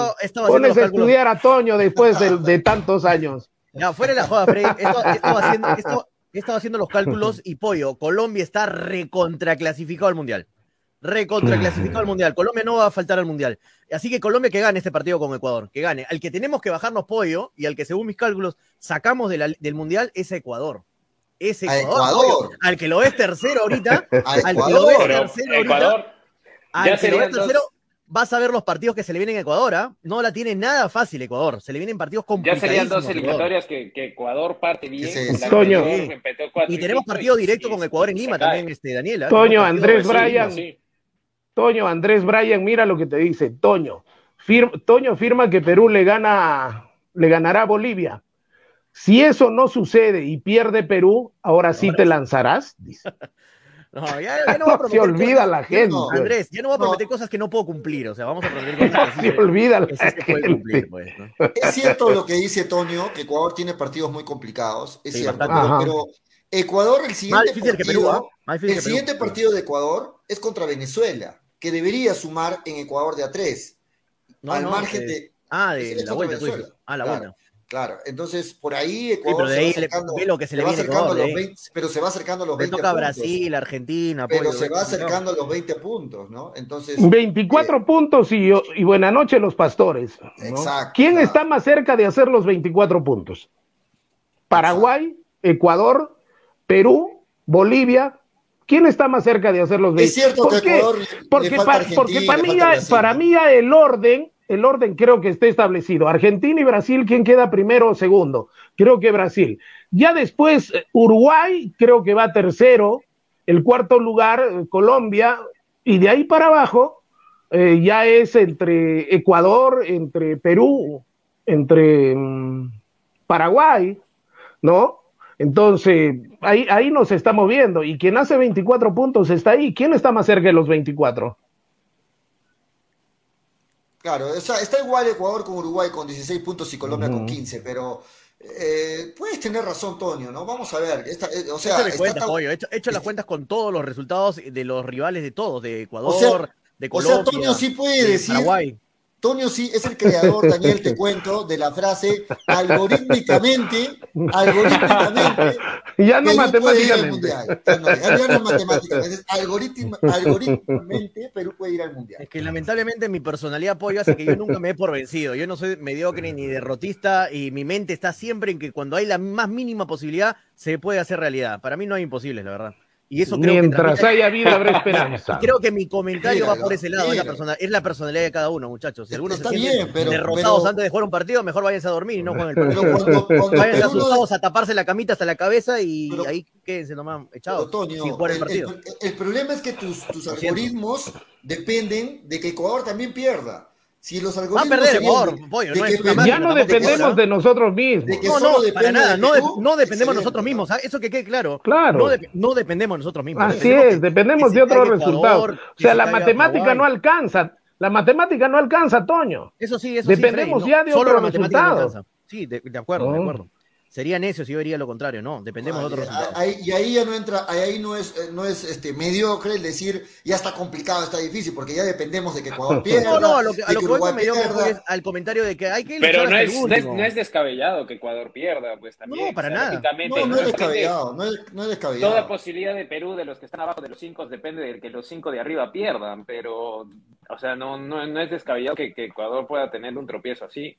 Pones a estudiar a Toño después de, de <laughs> tantos años. Ya, fuera de la joda, Freddy. Estado haciendo, he estado haciendo los cálculos y pollo. Colombia está recontraclasificado al mundial. Recontraclasificado al mundial. Colombia no va a faltar al mundial. Así que Colombia que gane este partido con Ecuador. Que gane. Al que tenemos que bajarnos pollo y al que, según mis cálculos, sacamos de la- del mundial es Ecuador. Es Ecuador. Ecuador. Al que lo ves tercero ahorita. <laughs> Al que lo Pero tercero ahorita. Al que lo dos- tercero. Vas a ver los partidos que se le vienen a Ecuador, ¿ah? No la tiene nada fácil Ecuador. Se le vienen partidos ya complicadísimos. serían dos Ecuador. eliminatorias que, que Ecuador parte bien. Toño. anterior empató cuatro Y tenemos partido y- directo y- con Ecuador en Lima también, este, Daniela. Toño, Tenemos partido Andrés Sí, Bryan. sí. Toño, Andrés Bryan, mira lo que te dice. Toño, fir- Toño firma que Perú le gana, le ganará a Bolivia. Si eso no sucede y pierde Perú, ahora sí te lanzarás. Dice. <laughs> No, ya, ya no voy a <laughs> Se olvida cosas- la gente. no, Andrés, ya no voy a No. prometer cosas que no puedo cumplir. O sea, vamos a prometer cosas que Se olvida la que sí se gente. cumplir, pues, ¿no? Es cierto lo que dice Toño, que Ecuador tiene partidos muy complicados. Es Sí, cierto. Pero, Ecuador, el siguiente difícil que Perú, partido, ¿ah? El que Perú. siguiente partido de Ecuador es contra Venezuela, que debería sumar en Ecuador de a tres. No, al no, margen eh, de. Ah, de la vuelta, tú dices. Venezuela. Ah, la Claro. vuelta. Claro, entonces por ahí Sí, Ecuador pero de se ahí lo que se le va viene acercando Ecuador, a los ahí. 20, pero se va acercando a los Le 20 toca a puntos. Brasil, Argentina, Pero pollo, se va no. acercando a los 20 puntos, ¿no? Entonces, 24 puntos y, y buena noche los pastores. ¿no? Exacto, ¿Quién está más cerca de hacer los 24 puntos? Paraguay, Ecuador, Perú, Bolivia. ¿Quién está más cerca de hacer los 20? es cierto ¿Por que qué? Le- Porque, le falta pa- porque para mí, para ¿no? mí ya el orden, el orden creo que está establecido. Argentina y Brasil, ¿quién queda primero o segundo? Creo que Brasil. Ya después eh, Uruguay, creo que va tercero. El cuarto lugar, eh, Colombia. Y de ahí para abajo, eh, ya es entre Ecuador, entre Perú, entre mm, Paraguay, ¿no? Entonces, ahí, ahí nos estamos viendo. Y quien hace 24 puntos está ahí. ¿Quién está más cerca de los 24? Claro, o sea, está igual Ecuador con Uruguay con 16 puntos y Colombia con 15, pero eh, puedes tener razón, Tonio, ¿no? Vamos a ver. Esta, eh, o sea, está cuentas. He hecho, he hecho las cuentas con todos los resultados de los rivales de todos, de Ecuador, O sea- de o Colombia. sea, Tonio sí puede de decir Paraguay. Tonio sí es el creador, Daniel, te <laughs> cuento, de la frase algorítmicamente, algorítmicamente, Ya no Perú puede ir al matemáticamente. mundial. Ya no, ya no es <laughs> matemáticamente, algorítmicamente Perú puede ir al mundial. Es que lamentablemente mi personalidad pollo hace que yo nunca me dé por vencido. Yo no soy mediocre ni derrotista y mi mente está siempre en que cuando hay la más mínima posibilidad se puede hacer realidad. Para mí no hay imposibles, la verdad. Y eso creo Mientras que haya vida, <laughs> habrá esperanza. Y creo que mi comentario Míralo, va por ese lado, es la, persona, es la personalidad de cada uno, muchachos. Si algunos Está se sienten bien, pero- derrotados pero- antes de jugar un partido, mejor váyanse a dormir y no jueguen el Pero partido. cuando, cuando Váyanse Perú no- asustados a taparse la camita hasta la cabeza y Pero- ahí quédense nomás Pero, echados sin jugar el el, partido. el- el problema es que tus, tus algoritmos dependen de que Ecuador también pierda. Si los Va a algoritmos perder pollo, de no es una Ya no dependemos de nosotros mismos. De que No, no, para nada, de no, de- no dependemos excelente, nosotros mismos, ¿ah? eso que quede claro. Claro. No, de- no dependemos nosotros mismos. Así Dependemos es, dependemos de otros resultados. O sea, se la matemática no alcanza. La matemática no alcanza, Toño. Eso sí, eso Dependemos sí, Freddy, ya de Solo otros resultados. alcanza. Sí, de, de acuerdo, de No. acuerdo. Sería necio si yo diría lo contrario, no, dependemos de otros resultados. ahí- y ahí ya no entra, ahí no es, no es este, mediocre el decir ya está complicado, está difícil, porque ya dependemos de que Ecuador <laughs> pierda. No, no, a lo que, a de lo que que voy Uruguay con mediocre pierda. es al comentario de que hay que Pero luchar no es, no, es, no es descabellado que Ecuador pierda, pues también. No, para nada. No, no es descabellado, no es, no es descabellado. Toda posibilidad de Perú, de los que están abajo de los cinco, depende de que los cinco de arriba pierdan, pero, o sea, no, no, no es descabellado que, que Ecuador pueda tener un tropiezo así.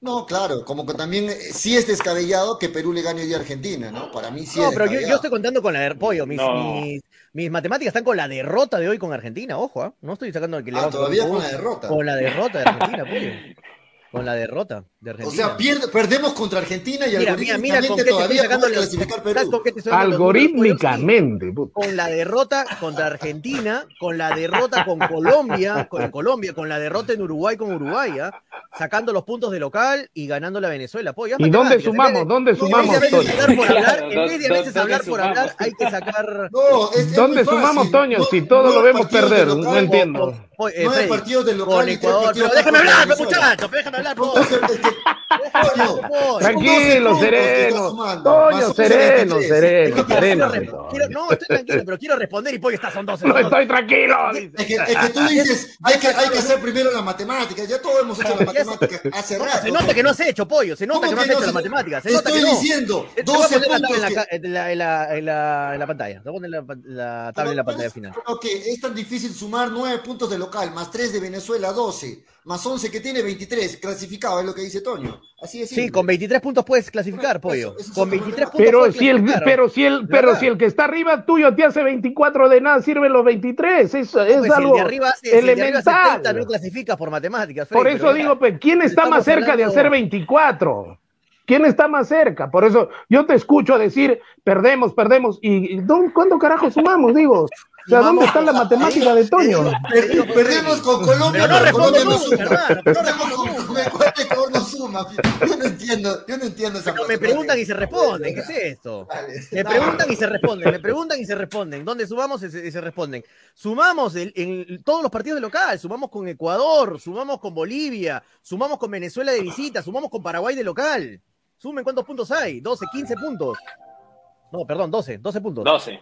No, claro, como que también eh, sí es descabellado que Perú le gane hoy a Argentina, ¿no? Para mí sí No, es pero yo, estoy contando con la de pollo. Mis, No. mis, mis matemáticas están con la derrota de hoy con Argentina, ojo, ¿ah? no estoy sacando el que le Ah, todavía con poco. la derrota. Con la derrota de Argentina, pollo. <laughs> Con la derrota de O Argentina. sea, pierde- perdemos contra Argentina y mira, mira, mira con qué te algorítmicamente estoy todavía sacando los, clasificar ¿sabes Perú. con qué te los? Sí. Algorítmicamente. con la derrota contra Argentina, con la derrota con Colombia, con Colombia, con la derrota en Uruguay con Uruguay, ¿ah? sacando los puntos de local y ganando la Venezuela. Pollo, es ¿Y dónde en sumamos? de- ¿Dónde En sumamos, vez de hablar por hablar, Claro, en vez de a ¿dó- veces dónde hablar por hablar, sumamos? hay que sacar. No, es, es ¿Dónde sumamos, Toño? No- Si todo no lo vemos perder, no entiendo. Eh, Freddy, partidos de local con Ecuador. Pero déjame hablar, pe, Venezuela. muchacho, déjame hablar, que-. Tranquilo, que sereno. Toño, sereno, 11, sereno, no, estoy tranquilo, pero quiero responder y pollo está, son 12. No son 12. estoy tranquilo. Es que, es que tú dices, hay que, hay que hacer primero la matemática. Ya todos hemos hecho la <laughs> matemática hace No, rato. se nota que no has hecho, pollo. Se nota ¿Cómo que no has que hecho la matemática. Se Te nota que estoy diciendo, Te voy a 12 poner la tabla en la, puntos. en la, pantalla. Te voy a poner la, la tabla en la pantalla final. Ok, es tan difícil sumar 9 puntos de local, más 3 de Venezuela, 12, más 11 que tiene 23, clasificado, es lo que dice Toño. Así es. Sí, con 23 puntos puedes clasificar, pollo. Eso- eso Con es 23 puntos Pero puedes si el, pero si el, pero si el que está arriba tuyo te hace 24 de nada, sirven los 23. Es, es Pues si el algo de arriba hace, si el de arriba elemental. 70 no clasificas por matemáticas. Freddy, Por eso pero- digo, pues, ¿quién está más cerca de hablando- hacer 24? ¿Quién está más cerca? Por eso yo te escucho decir, perdemos, perdemos. ¿Y cuándo carajo sumamos? Digo, o sea, ¿dónde está la matemática de Toño? Per- perdemos con Colombia, Pero Colombia no suma. Perdemos con no suma. Yo no entiendo, yo no entiendo esa No, me preguntan y se responden. ¿Qué es esto? Me preguntan y se responden. Me preguntan y se responden. ¿Dónde sumamos y se, responden? Sumamos en, en todos los partidos de local. Sumamos con Ecuador, sumamos con Bolivia, sumamos con Venezuela de visita, sumamos con Paraguay de local. Sumen cuántos puntos hay. 12, 15 puntos. No, perdón, 12, 12 puntos. 12.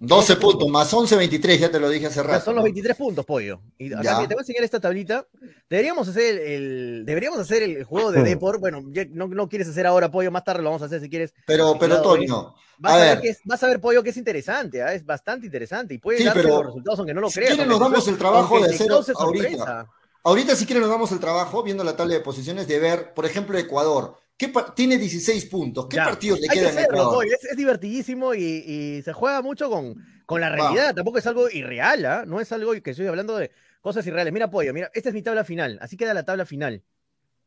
12 puntos, más 11, 23, ya te lo dije hace rato. son los ¿no? 23 puntos, pollo. Y mira, te voy a enseñar esta tablita. Deberíamos hacer el, deberíamos hacer el juego de <laughs> Depor. Bueno, ya no, no quieres hacer ahora, pollo, más tarde lo vamos a hacer si quieres. Pero, pero Toño, Vas a ver, ver, que es, vas a ver, pollo, que es interesante, ¿ah? es bastante interesante y puede Sí, los resultados aunque no lo si creas. quieren aunque nos damos el trabajo de hacer ahorita. ahorita si quieren nos damos el trabajo viendo la tabla de posiciones de ver, por ejemplo, Ecuador. ¿Qué par- tiene 16 puntos. ¿Qué Ya. partidos le Hay que quedan a hacerlo, Ecuador? pollo, es, es divertidísimo y, y se juega mucho con, con la realidad. Tampoco es algo irreal, ¿ah? no es algo que estoy hablando de cosas irreales. Mira, pollo, mira, esta es mi tabla final, así queda la tabla final.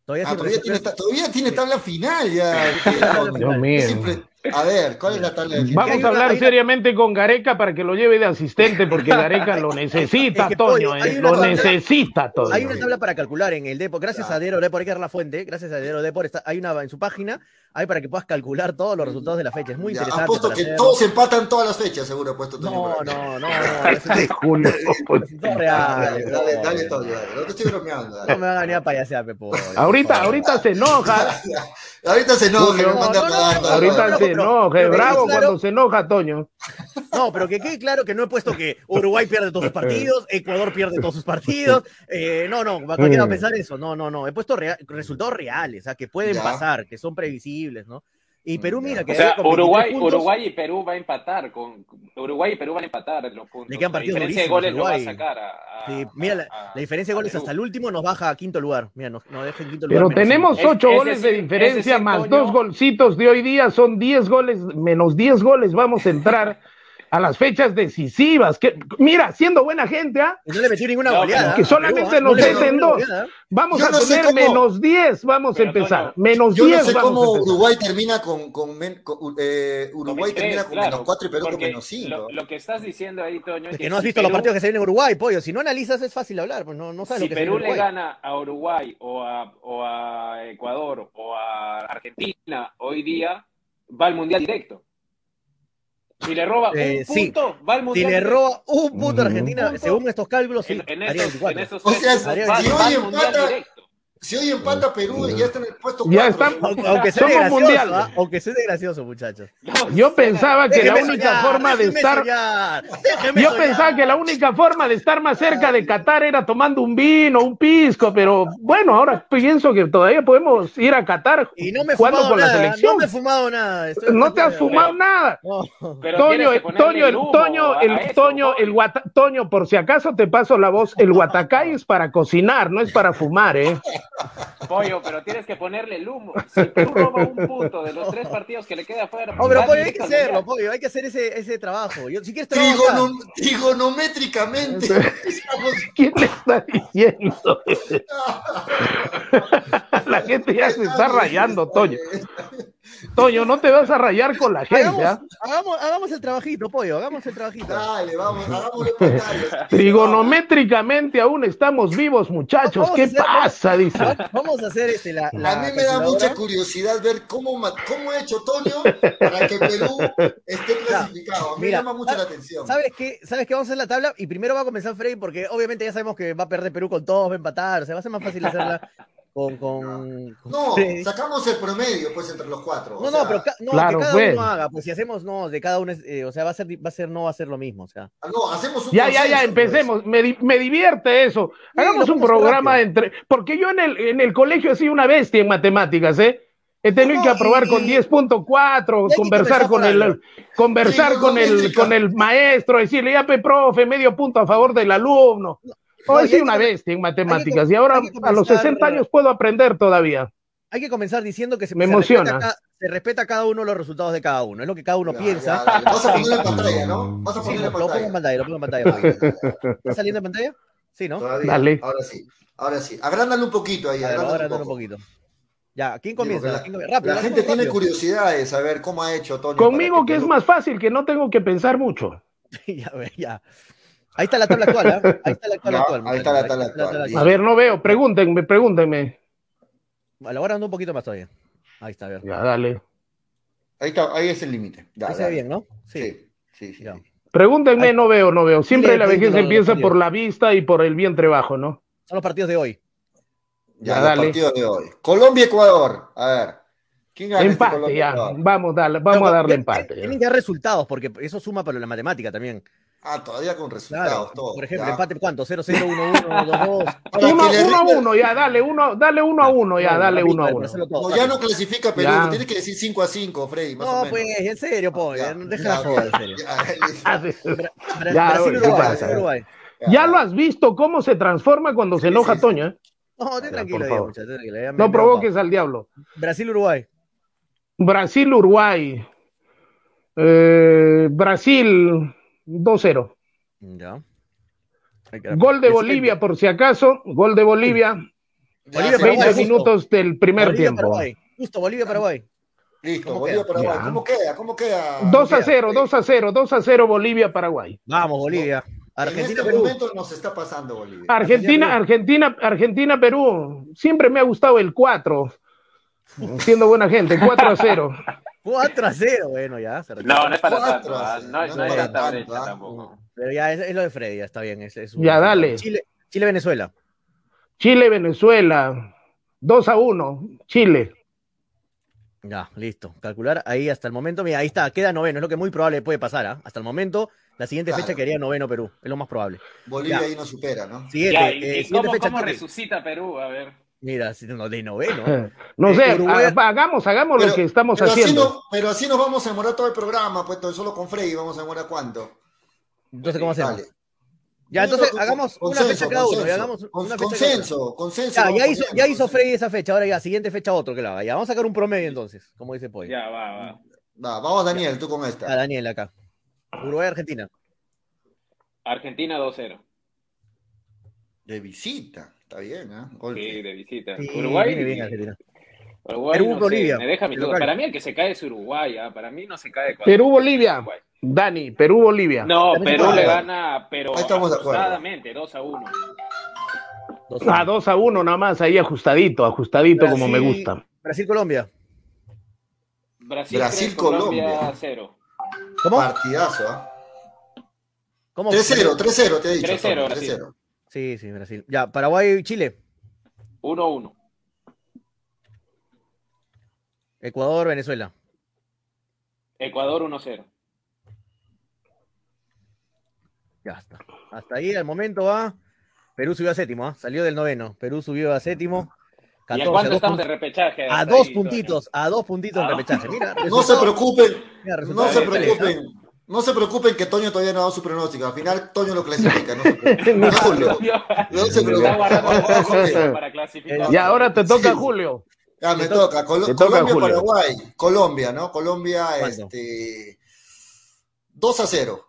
Todavía Ah, todavía, tiene, todavía tiene tabla final ya. <laughs> Dios mío. A ver, ¿cuál es la tabla de Vamos a hablar una- seriamente con Gareca para que lo lleve de asistente, porque Gareca lo necesita, <laughs> Es que, Toño, eh, lo tabla- necesita, Toño. Hay una tabla para calcular en el Depor. Gracias Ya. a Diero Depor, hay que dar la fuente. Gracias a Diero Depor, está, hay una en su página. Hay para que puedas calcular todos los resultados de la fecha. Es muy Ya, interesante. apuesto que hacerlo. todos empatan todas las fechas, seguro, puesto Toño. No, no, no, no. <laughs> <laughs> real. Dale, dale, dale, Toño, dale. No te estoy bromeando, No me van a venir a payasear, Pepo. Ahorita, ahorita se enoja, Ahorita se enoja, no, ahorita no, se enoja, es bravo claro- cuando se enoja, Toño. No, pero que quede claro que no he puesto que Uruguay pierde todos sus partidos, Ecuador pierde todos sus partidos. eh, no, no, cualquiera va a Mm. pensar eso. No, no, no. He puesto rea- resultados reales, o sea, que pueden Ya. pasar, que son previsibles, ¿no? Y Perú, mira, que O sea, con 23 Uruguay, puntos, Uruguay y Perú va a empatar con Uruguay y Perú van a empatar los puntos. Le quedan la partidos diferencia de goles lo va a Uruguay. sacar a, a- Sí, mira, la, a- la diferencia de goles hasta el último nos baja a quinto lugar. Mira, nos, nos deja en quinto lugar. Pero tenemos Es- ocho es goles de decir- diferencia más dos golcitos de hoy día, son diez goles, menos diez goles, vamos a entrar a las fechas decisivas. Que, mira, siendo buena gente, ¿ah? Y no le metió ninguna No, goleada. que solamente Perú, nos No meten dos. goleada. Vamos Yo a no cómo- menos diez, vamos Pero, a empezar. Toño, menos Yo no diez sé vamos cómo a empezar. Uruguay termina con, con, men- con- eh, Uruguay Con termina tres, con claro, menos 4 y Perú con menos 5. Lo, lo que estás diciendo ahí, Toño, Es que que no has si visto los Perú- partidos que se ven en Uruguay, pollo. Si no analizas es fácil hablar, pues no, no sabes si lo que Perú le gana a Uruguay o a, o a Ecuador o a Argentina hoy día, va al Mundial directo. Si le roba Eh, un sí. punto, va al Si Mundial le directo. roba un punto a. Argentina, Punto. según estos cálculos, sí, En, en 24. en estos O sea, si hoy empata- directo. Si hoy empata Perú y ya está en el puesto 4. Ya está- Aunque, sea gracioso, mundial. ¿ah? aunque sea de gracioso, muchachos. Yo pensaba que la única soñar, forma de estar soñar, Yo soñar. pensaba que la única forma de estar más cerca de Qatar era tomando un vino, un pisco, pero bueno, ahora pienso que todavía podemos ir a Qatar Y no me he jugando fumado con la nada, selección. no me he fumado nada. estoy No te has fumado nada. No. Pero Toño, el- Toño, el, Toño, el eso, Toño, el Toño, por si acaso te paso la voz, el guatacay es para cocinar, no es para fumar, ¿eh? Pollo, pero tienes que ponerle el humo. Si Perú roba un punto de los tres partidos que le queda afuera, No, pero pollo, hay que hacerlo, Mundial. pollo, hay que hacer ese, ese trabajo. Yo, si quieres trigonométricamente. ¿Quién le está diciendo? <laughs> la gente ya se está rayando, Toño. Toño, no te vas a rayar con la gente, Hagamos, ¿ah? hagamos, hagamos el trabajito, pollo, hagamos el trabajito. Dale, vamos, en pantalla. Trigonométricamente aún estamos vivos, muchachos. Vamos ¿Qué hacer- pasa? Dice. Va- Vamos a hacer este, la, la A mí me da mucha curiosidad ver cómo, cómo ha hecho Toño para que Perú esté clasificado. A mí Mira, me llama mucho la ¿sabes- atención. ¿Sabes qué? ¿Sabes qué? Vamos a hacer la tabla y primero va a comenzar Freddy porque obviamente ya sabemos que va a perder Perú con todos, va a empatar, o sea, va a ser más fácil hacerla <laughs> con... con, con No, sacamos el promedio pues entre los cuatro. o No, sea, no, pero ca- no, Claro, que cada pues. uno haga, pues si hacemos, no, de cada uno, es, eh, o sea, va a ser, va a ser, no va a ser lo mismo, o sea. ah, no, hacemos un Ya, ya, ya, consenso, pues. empecemos. Me, di- me divierte eso. Hagamos un programa rápido. entre. Porque yo en el, en el colegio he sido una bestia en matemáticas, ¿eh? He tenido No, que aprobar y- con 10.4, y hay que conversar con el, algo. conversar con el, con el maestro, decirle, ya, pe, profe, medio punto a favor del alumno. No, Hoy hay una que- bestia en matemáticas que- y ahora que a los comenzar- 60 años puedo aprender todavía. Hay que comenzar diciendo que se, Me se emociona. Respeta, se respeta cada uno los resultados de cada uno, es lo que cada uno Ya, piensa. ya. Vas a ponerlo en pantalla, ¿no? Vas a Sí, ponerlo lo, pongo en pantalla. pantalla, lo pongo en pantalla. <laughs> ¿Está saliendo en pantalla? Sí, ¿no? Todavía. Dale. Ahora sí. Ahora sí. Agrándalo un poquito ahí. ver, agrándalo un poquito. Ya, ¿quién Sí, comienza? porque ¿Quién La, comienza? Rápido, la hagamos gente tiene rápido. curiosidad de saber cómo ha hecho Toño. Conmigo para que es más fácil, que no tengo que pensar mucho. <laughs> ya, ve, ya. Ahí está la tabla actual, ¿ah? Ahí está la tabla <laughs> Ya, actual. ahí está la tabla está actual. A ver, no veo, pregúntenme, pregúntenme. Elaborando un poquito más todavía. Ahí está, a ver. Ya, dale. Ahí está, ahí es el límite. Ya, Ahí se ve dale. bien, ¿no? Sí. Sí, sí. Ya. Pregúntenme, Ay. no veo, no veo. Siempre la vejez empieza por la vista y por el vientre bajo, ¿no? Son los partidos de hoy. Ya, Ya, los dale. partidos de hoy. Colombia-Ecuador. A ver. ¿Quién gana este Empate, ya. Colombia-Ecuador? Vamos, dale, vamos Pero a darle empate. ya. Tienen que dar resultados, porque eso suma para la matemática también. Ah, todavía con resultados, Claro. todo. Por ejemplo, ya. empate, ¿cuánto? 0-0, 1-1, 2-2. Ahora, Uno, que le uno a rinda- uno, ya, dale uno, dale uno a uno, ya, Bueno, dale rapidito, uno a para uno. hacerlo todo, No, ya no clasifica Perú. Ya. Tienes que decir 5 a 5, Freddy, más o No, menos. pues, en serio, po. Ya, Deja la joda, en serio. ya, Ah, Brasil, ¿qué Uruguay. pasa? Brasil, Uruguay. Ya lo has visto cómo se transforma cuando se enoja sí, sí. Toño, ¿eh? No, ten tranquilo, ya, tranquilo, ya No provoques al diablo. ocupado. Brasil, Uruguay. Brasil, Uruguay. Eh, Brasil 2-0. Ya. Gol de Bolivia, por si acaso. Gol de Bolivia. Ya, Bolivia, se- Paraguay, 20 justo. minutos del primer Bolivia, tiempo. Paraguay. Justo, Bolivia, Paraguay. Listo, ¿Cómo Bolivia, queda? Paraguay. Ya. ¿Cómo queda? ¿Cómo queda? 2 a Mira, 0, 2 a 0, 2 a 0 Bolivia, Paraguay. Vamos, Bolivia. En Argentina, este Perú. momento nos está pasando Bolivia. Argentina, Argentina, Argentina, Perú. Siempre me ha gustado el 4. Siendo buena gente, 4 a 0. <laughs> 4 a 0, bueno, ya. se retira. No, no es para tanto. ¿ah? No, no no es para tanta tanto, brecha ¿ah? tampoco. Pero ya es, es lo de Freddy, ya está bien. Es, es un- Ya, dale. Chile, Chile, Venezuela. Chile, Venezuela. 2 a 1. Chile. Ya, listo. Calcular ahí hasta el momento. Mira, ahí está, queda noveno. Es lo que muy probable puede pasar. ¿ah? Hasta el momento, la siguiente Claro. fecha quedaría noveno Perú. Es lo más probable. Bolivia Ya. ahí nos supera, ¿no? Siguiente, Ya, ¿y, eh, y siguiente cómo, fecha. cómo resucita Perú? A ver. Mira, si no, de noveno. <laughs> No Eh, sé, Uruguay- hagamos, hagamos lo que estamos pero así haciendo. no- pero así nos vamos a demorar todo el programa, pues solo con Freddy vamos a demorar cuánto. Entonces, ¿cómo hacemos? Dale. Ya, entonces hagamos una fecha cada uno. consenso. hagamos una fecha cada uno. Consenso. Ya, hizo, ya hizo. Freddy esa fecha. Ahora ya, siguiente fecha otro que lo haga. Ya, vamos a sacar un promedio entonces, como dice Poy. Ya, va, va. Va, vamos Daniel, tú con A esta. Daniel acá. Uruguay, Argentina. Argentina 2-0. De visita, está bien, ¿eh? Golpe. Sí, de visita. Sí, Uruguay. viene bien Argentina. Uruguay Perú, no sé, Bolivia, me deja mi. Para mí el que se cae es Uruguay. ¿ah? Para mí no se cae. cuando- Perú, Bolivia. Uruguay. Dani, Perú, Bolivia. No, Perú le gana, pero Ahí estamos ajustadamente, 2 a 1. Dos A 2 a 1 nada más, ahí ajustadito, ajustadito como me Brasil- gusta. Brasil, Colombia. Brasil, Brasil, 3, Colombia, Colombia. 0. ¿Cómo? Partidazo, ¿ah? ¿Cómo? 3-0, 3-0 te he dicho. 3-0, Tony, Brasil. 3-0. Sí, sí, Brasil. Ya, Paraguay, Chile. 1-1. Ecuador, Venezuela. Ecuador 1-0. Ya está. Hasta ahí al momento va. Perú subió a séptimo, ¿ah? salió del noveno. Perú subió a séptimo. ¿Y a 14, cuánto dos estamos de repechaje? a dos ahí, puntitos, a dos puntitos Ah. de repechaje. Mira, <laughs> No se preocupen, mira, no se ¿ah? preocupen. No se preocupen que Toño todavía no ha dado su pronóstico. Al final Toño lo clasifica. No se preocupen. Ni <laughs> No se Julio. preocupen. ¿ah? No se preocupen. Y ahora te toca Sí. Julio. Ya me Te toca. Colo- te toca, Colombia, Julio. Paraguay. Colombia, ¿no? Colombia, ¿Cuánto? este. 2 a 0.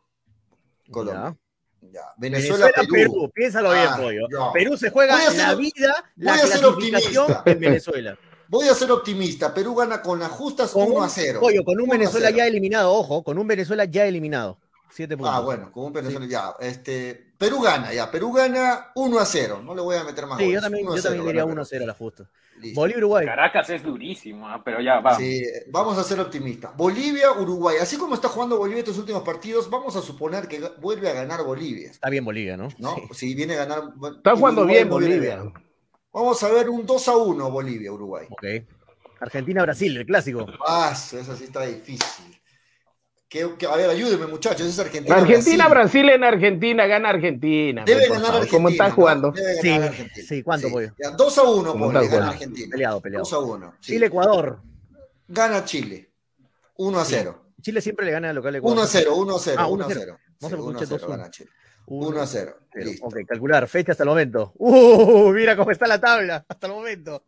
Colombia. Ya. Venezuela, Venezuela, Perú. Perú. Piénsalo bien, Ah, pollo. ya. Perú se juega Voy a ser- la vida, la voy a ser clasificación optimista. en Venezuela. Voy a ser optimista. Perú gana con las justas Con 1 un, a 0. pollo, con un 1 a Venezuela 0. ya eliminado, ojo, con un Venezuela ya eliminado. Siete puntos. Ah, bueno, con un Venezuela ya. Este, Perú gana, ya. Perú gana 1 a 0. No le voy a meter más Sí, yo goles. también, 1 a yo 0 también diría gana 1 a Perú. 0 a la justa. Bolivia, Uruguay. Caracas es durísimo, ¿ah? pero ya va. Sí, vamos a ser optimistas. Bolivia, Uruguay. Así como está jugando Bolivia estos últimos partidos, vamos a suponer que vuelve a ganar Bolivia. Está bien Bolivia, ¿no? ¿no? Sí. Si viene a ganar. Está jugando Uruguay bien Bolivia. Vamos a ver un 2 a 1 Bolivia, Uruguay. Ok. Argentina-Brasil, el clásico. Ah, eso sí está difícil. Que, que- a ver, ayúdenme, muchachos. Es Argentina. Argentina, Brasil. Brasil en Argentina, gana Argentina. Debe ganar Argentina. ¿Cómo está ¿no? jugando? Debe ganar Sí, Argentina. sí, ¿cuánto, Pollo? Ya, 2 a 1, ¿Cómo Poli, está gana jugando? Argentina. Peleado, peleado. 2 a 1. sí. Chile-Ecuador. Gana Chile. 1 a 0. Chile siempre le gana al local de Ecuador. 1 a 0, 1 a 0. Ah, 1 1 a a 0. No se me 1 a escuche 0 2-1. gana Chile. 1 a 0. Cero. Listo. Ok, calcular. Fecha hasta el momento. Uh, mira cómo está la tabla hasta el momento.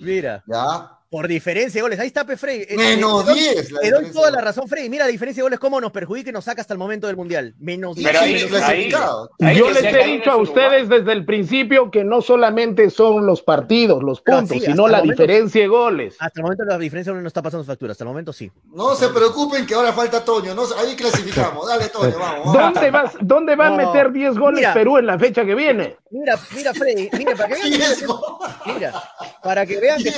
Mira, Ya. Por diferencia de goles. Ahí está, Frey. Eh, Menos eh, te doy- 10. la Te doy toda la razón, Frey. Mira la diferencia de goles, cómo nos perjudica y nos saca hasta el momento del Mundial. Menos Y 10. Pero Chile ahí- clasificado. ahí Yo les he dicho a ustedes desde el principio que no solamente son los partidos, los No, puntos, sí, sino la momento- diferencia de goles. Hasta el momento la diferencia no nos está pasando factura. Hasta el momento sí. No se preocupen que ahora falta Toño. No, ahí clasificamos. Dale, Toño, vamos. vamos. ¿Dónde, vas, ¿Dónde va a meter 10 goles mira. Perú en la fecha que viene? Mira, mira, Freddy. Mira, para que vean. Mira, para que vean que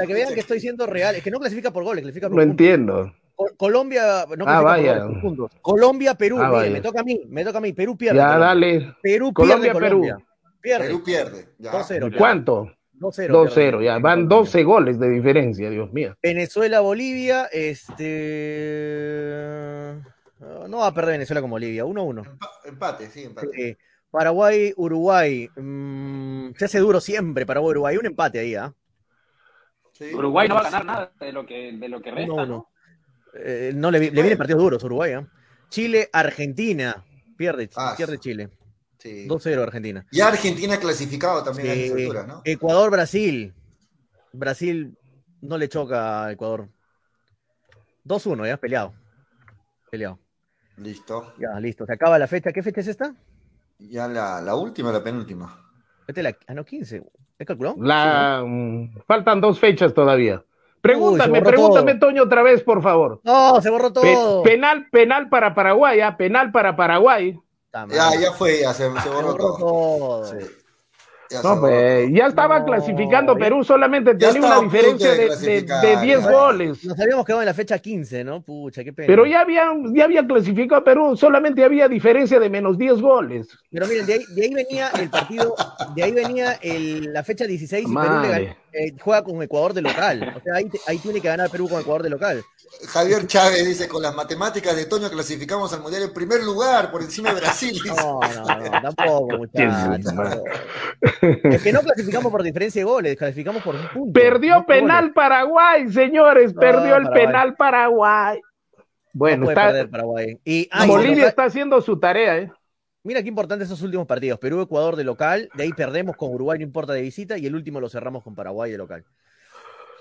para que vean que estoy siendo real, es que no clasifica por goles, clasifica por No puntos. entiendo. Co- Colombia, no clasifica Ah, vaya. goles. Colombia, Perú, Ah, mire, me toca a mí, me toca a mí, Perú pierde. Ya, Colombia. dale. Perú Colombia, pierde, Perú. Colombia. Pierde. Perú pierde. Ya. 2-0. ¿Cuánto? 2-0. 2-0, pierde. ya. Van 12 goles de diferencia, Dios mío. Venezuela, Bolivia, este. No va a perder Venezuela como Bolivia, 1-1. Empa- Empate, sí, empate. Eh, Paraguay, Uruguay. mm, se hace duro siempre Paraguay, Uruguay. Un empate ahí, ¿ah? Sí. Uruguay no va a ganar nada de lo que, de lo que resta, 1-1. ¿no? Eh, no le, vi- le vienen partidos duros a Uruguay, ¿ah? Chile, Argentina. Pierde, Ah, pierde Chile. Sí. 2-0 Argentina. Y Argentina clasificado también a Sí. alturas, ¿no? Ecuador, Brasil. Brasil no le choca a Ecuador. 2-1, ya, peleado. Peleado. Listo. Ya, listo. Se acaba la fecha. ¿Qué fecha es esta? Ya la, la última, la penúltima. Esta es la. Ah, no, 15. ¿Es calculado? La, mm, faltan dos fechas todavía. Pregúntame, pregúntame, todo. Toño, otra vez, por favor. No, se borró Pe- todo. penal, penal para Paraguay, ¿ah? penal para Paraguay. Ya, ya fue, ya se, se Se borró todo. todo. Sí, No, pues, ya estaba No, clasificando Perú, solamente tenía una diferencia de de, de, clasificar, de 10 ya. goles. Nos habíamos quedado en la fecha 15, ¿no? Pucha, qué pena. Pero ya había, ya había clasificado a Perú, solamente había diferencia de menos 10 goles. Pero miren, de ahí, de ahí venía el partido, de ahí venía el- la fecha 16 y Perú le Madre. Eh, juega con Ecuador de local. O sea, ahí, tiene que ganar Perú con Ecuador de local. Javier Chávez dice, con las matemáticas de Toño clasificamos al Mundial en primer lugar, por encima de Brasil. <laughs> dice. No, no, no, tampoco, <laughs> muchachos. Es que no clasificamos por diferencia de goles, clasificamos por un punto. Perdió no penal goles. Paraguay, señores, No, perdió el Paraguay. penal Paraguay. No Bueno, puede está, perder Paraguay. Y, Bolivia está haciendo su tarea, ¿eh? Mira qué importante esos últimos partidos. Perú, Ecuador de local, de ahí perdemos con Uruguay, no importa de visita, y el último lo cerramos con Paraguay de local.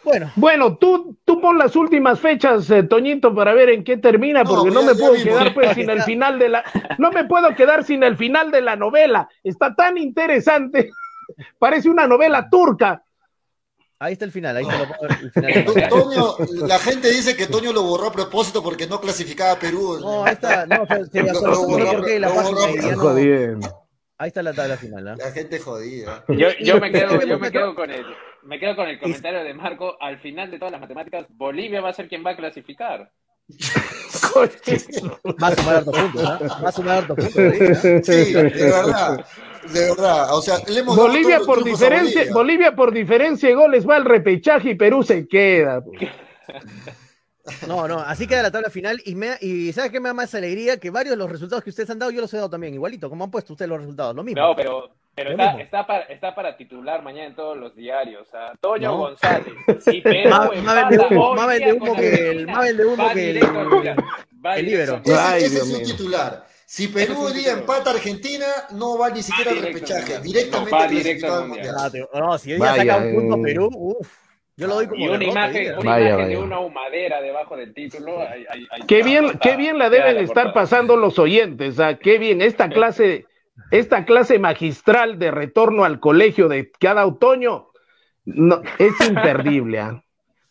Bueno, Bueno, tú, tú pon las últimas fechas, eh, Toñito, para ver en qué termina, porque no me puedo quedar pues <laughs> sin el final de la, no me puedo quedar sin el final de la novela. Está tan interesante, <laughs> parece una novela turca. Ahí está el final, ahí está lo- <laughs> el final. Toño, la gente dice que Toño lo borró a propósito porque no clasificaba a Perú. No, ahí está, no, <laughs> Lo- borró, por qué la página Jodiendo. Ahí está la tabla final, ¿ah? La gente jodida. Yo, yo me <laughs> quedo, Sí, yo me muchacho. quedo con el, me quedo con el comentario de Marco. Al final de todas las matemáticas, Bolivia va a ser quien va a clasificar. Va a sumar hartos puntos, ¿ah? Va a sumar hartos puntos. Bolivia. Sí, de verdad. De verdad. O sea, le hemos Bolivia por diferencia, Bolivia. Bolivia por diferencia de goles va al repechaje y Perú se queda. pues. No, no, así queda la tabla final y, me, y ¿sabes qué me da más alegría? Que varios de los resultados que ustedes han dado, yo los he dado también, igualito, como han puesto ustedes los resultados, lo mismo. No, pero, pero está, está, para, está para titular mañana en todos los diarios. O sea, Toño No. González. <laughs> Si Perú Más- más vende humo, más que el- más vende humo que el- el. Ese, Ay, ese es un titular. Si Perú hoy un día empata a Argentina, no va ni siquiera al repechaje. Directamente No, directo al Mundial. No, si hoy día saca un punto eh. Perú, uff, yo lo doy como Y una derrota, imagen, una Vaya, imagen de vaya. una humadera debajo del título. ahí- ahí- ahí Qué bien, qué bien la deben la estar portada. pasando los oyentes, ¿ah? qué bien esta clase, esta clase magistral de retorno al colegio de cada otoño, no, es <laughs> imperdible. ¿ah?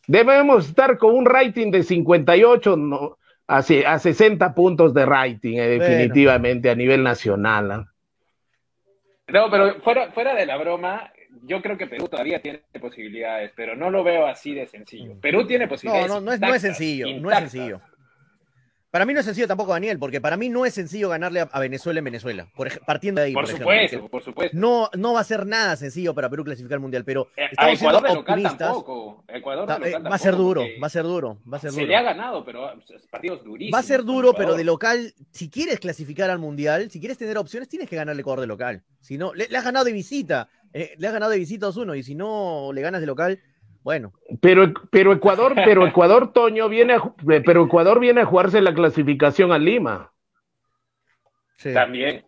Debemos estar con un rating de 58 no, a, a 60 puntos de rating, eh, Bueno. definitivamente a nivel nacional. ¿ah? No, pero fuera, fuera de la broma, yo creo que Perú todavía tiene posibilidades, pero no lo veo así de sencillo. Perú tiene No, posibilidades. no, no es, no es intactas, sencillo, no es sencillo. Para mí no es sencillo tampoco, Daniel, porque para mí no es sencillo ganarle a, Venezuela en Venezuela, por partiendo de ahí. Por supuesto, por supuesto. No, no va a ser nada sencillo para Perú clasificar al Mundial, pero Eh, a siendo Ecuador local optimistas. tampoco. Ecuador eh, local va a ser tampoco, duro, va a ser duro, va a ser Se duro. le ha ganado, pero partidos durísimos. Va a ser duro, pero de local, si quieres clasificar al mundial, si quieres tener opciones, tienes que ganarle Ecuador de local. Si no, le, le has ganado de visita, eh, le has ganado de visita 2-1, y si no le ganas de local, bueno, Pero, pero Ecuador, <laughs> pero Ecuador, Toño, viene a, pero Ecuador viene a jugarse la clasificación a Lima. sí. También.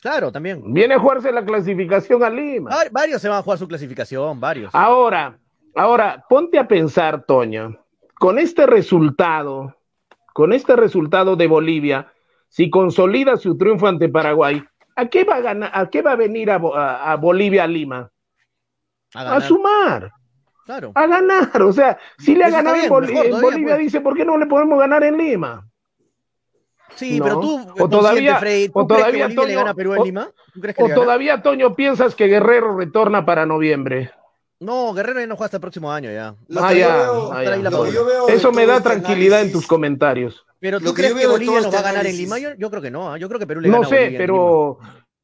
claro, también. Viene a jugarse la clasificación a Lima. Va- varios se van a jugar su clasificación, varios. Ahora, ahora, ponte a pensar, Toño, con este resultado, con este resultado de Bolivia, si consolida su triunfo ante Paraguay, ¿a qué va a ganar, a qué va a venir a, Bo- a- a Bolivia a Lima? A sumar, claro. a ganar. O sea, si le ha Eso ganado en, mejor Bolivia, pues. dice, ¿por qué no le podemos ganar en Lima? Sí, No. pero tú, O todavía- Freddy, ¿tú o crees todavía, que Bolivia le Toño, gana a Perú en o- Lima? ¿Tú crees que ¿O le gana? todavía, Toño, piensas que Guerrero retorna para noviembre? No, Guerrero ya no juega hasta el próximo año ya. Ah, ya, veo- ah, ya. veo Eso me da este tranquilidad en tus comentarios. Pero tú Lo que crees que Bolivia nos este va a ganar en Lima? Yo, yo creo que no, ¿ah? yo creo que Perú le No gana a sé, Bolivia en Lima. pero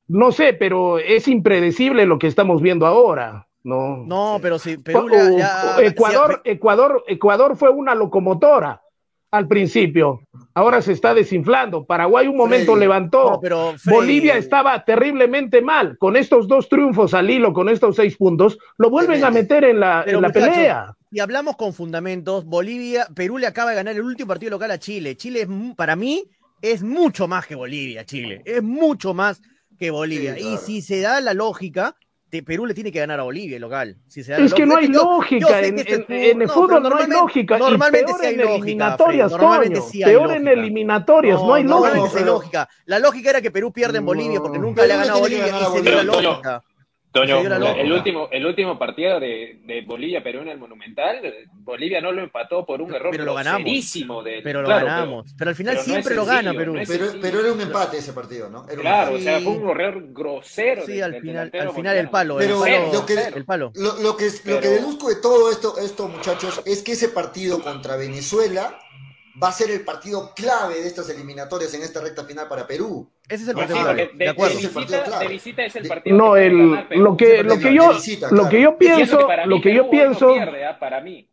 no sé, pero es impredecible lo que estamos viendo ahora, ¿no? No, pero si Perú Ecuador, si- Ecuador, Ecuador fue una locomotora al principio. Ahora se está desinflando. Paraguay un momento Freddy. levantó. No, pero, Freddy, Bolivia estaba terriblemente mal. Con estos dos triunfos al hilo, con estos seis puntos, lo vuelven a meter en la, Pero, en la pelea. Si hablamos con fundamentos, Bolivia, Perú le acaba de ganar el último partido local a Chile. Chile es, para mí es mucho más que Bolivia, Chile. Es mucho más que Bolivia. Sí, Y si se da la lógica, te- Perú le tiene que ganar a Bolivia el local. Si se da Es la que no hay lógica. Yo- lógica yo sé en, este el no, fútbol, no hay normalmente- lógica. Normalmente sí hay en lógica, normalmente sí hay peor en eliminatorias, no, hay normalmente lógica. sí hay lógica. La lógica era que Perú pierde en Bolivia porque nunca le ha ganado a Bolivia y se dio la Bolivia. lógica. Toño, el último, el último partido de, de Bolivia-Perú en el Monumental, Bolivia no lo empató por un error Pero lo ganamos. del- Pero lo claro, ganamos. Pero, al final pero no siempre lo gana Perú. no Pero, pero era un empate ese partido, ¿no? Era un Claro, o sea, fue un error grosero. Sí, del- al final, al final el palo, el Pero palo, lo que- el palo. Lo, lo que, lo que Pero- deduzco de todo esto, esto, muchachos, es que ese partido contra Venezuela va a ser el partido clave de estas eliminatorias en esta recta final para Perú. Ese es el partido clave, de, visita, es el partido No, que el, ganar lo que, lo que yo, lo que yo que pienso, para mí lo que yo Perú pienso, pierde, para mí.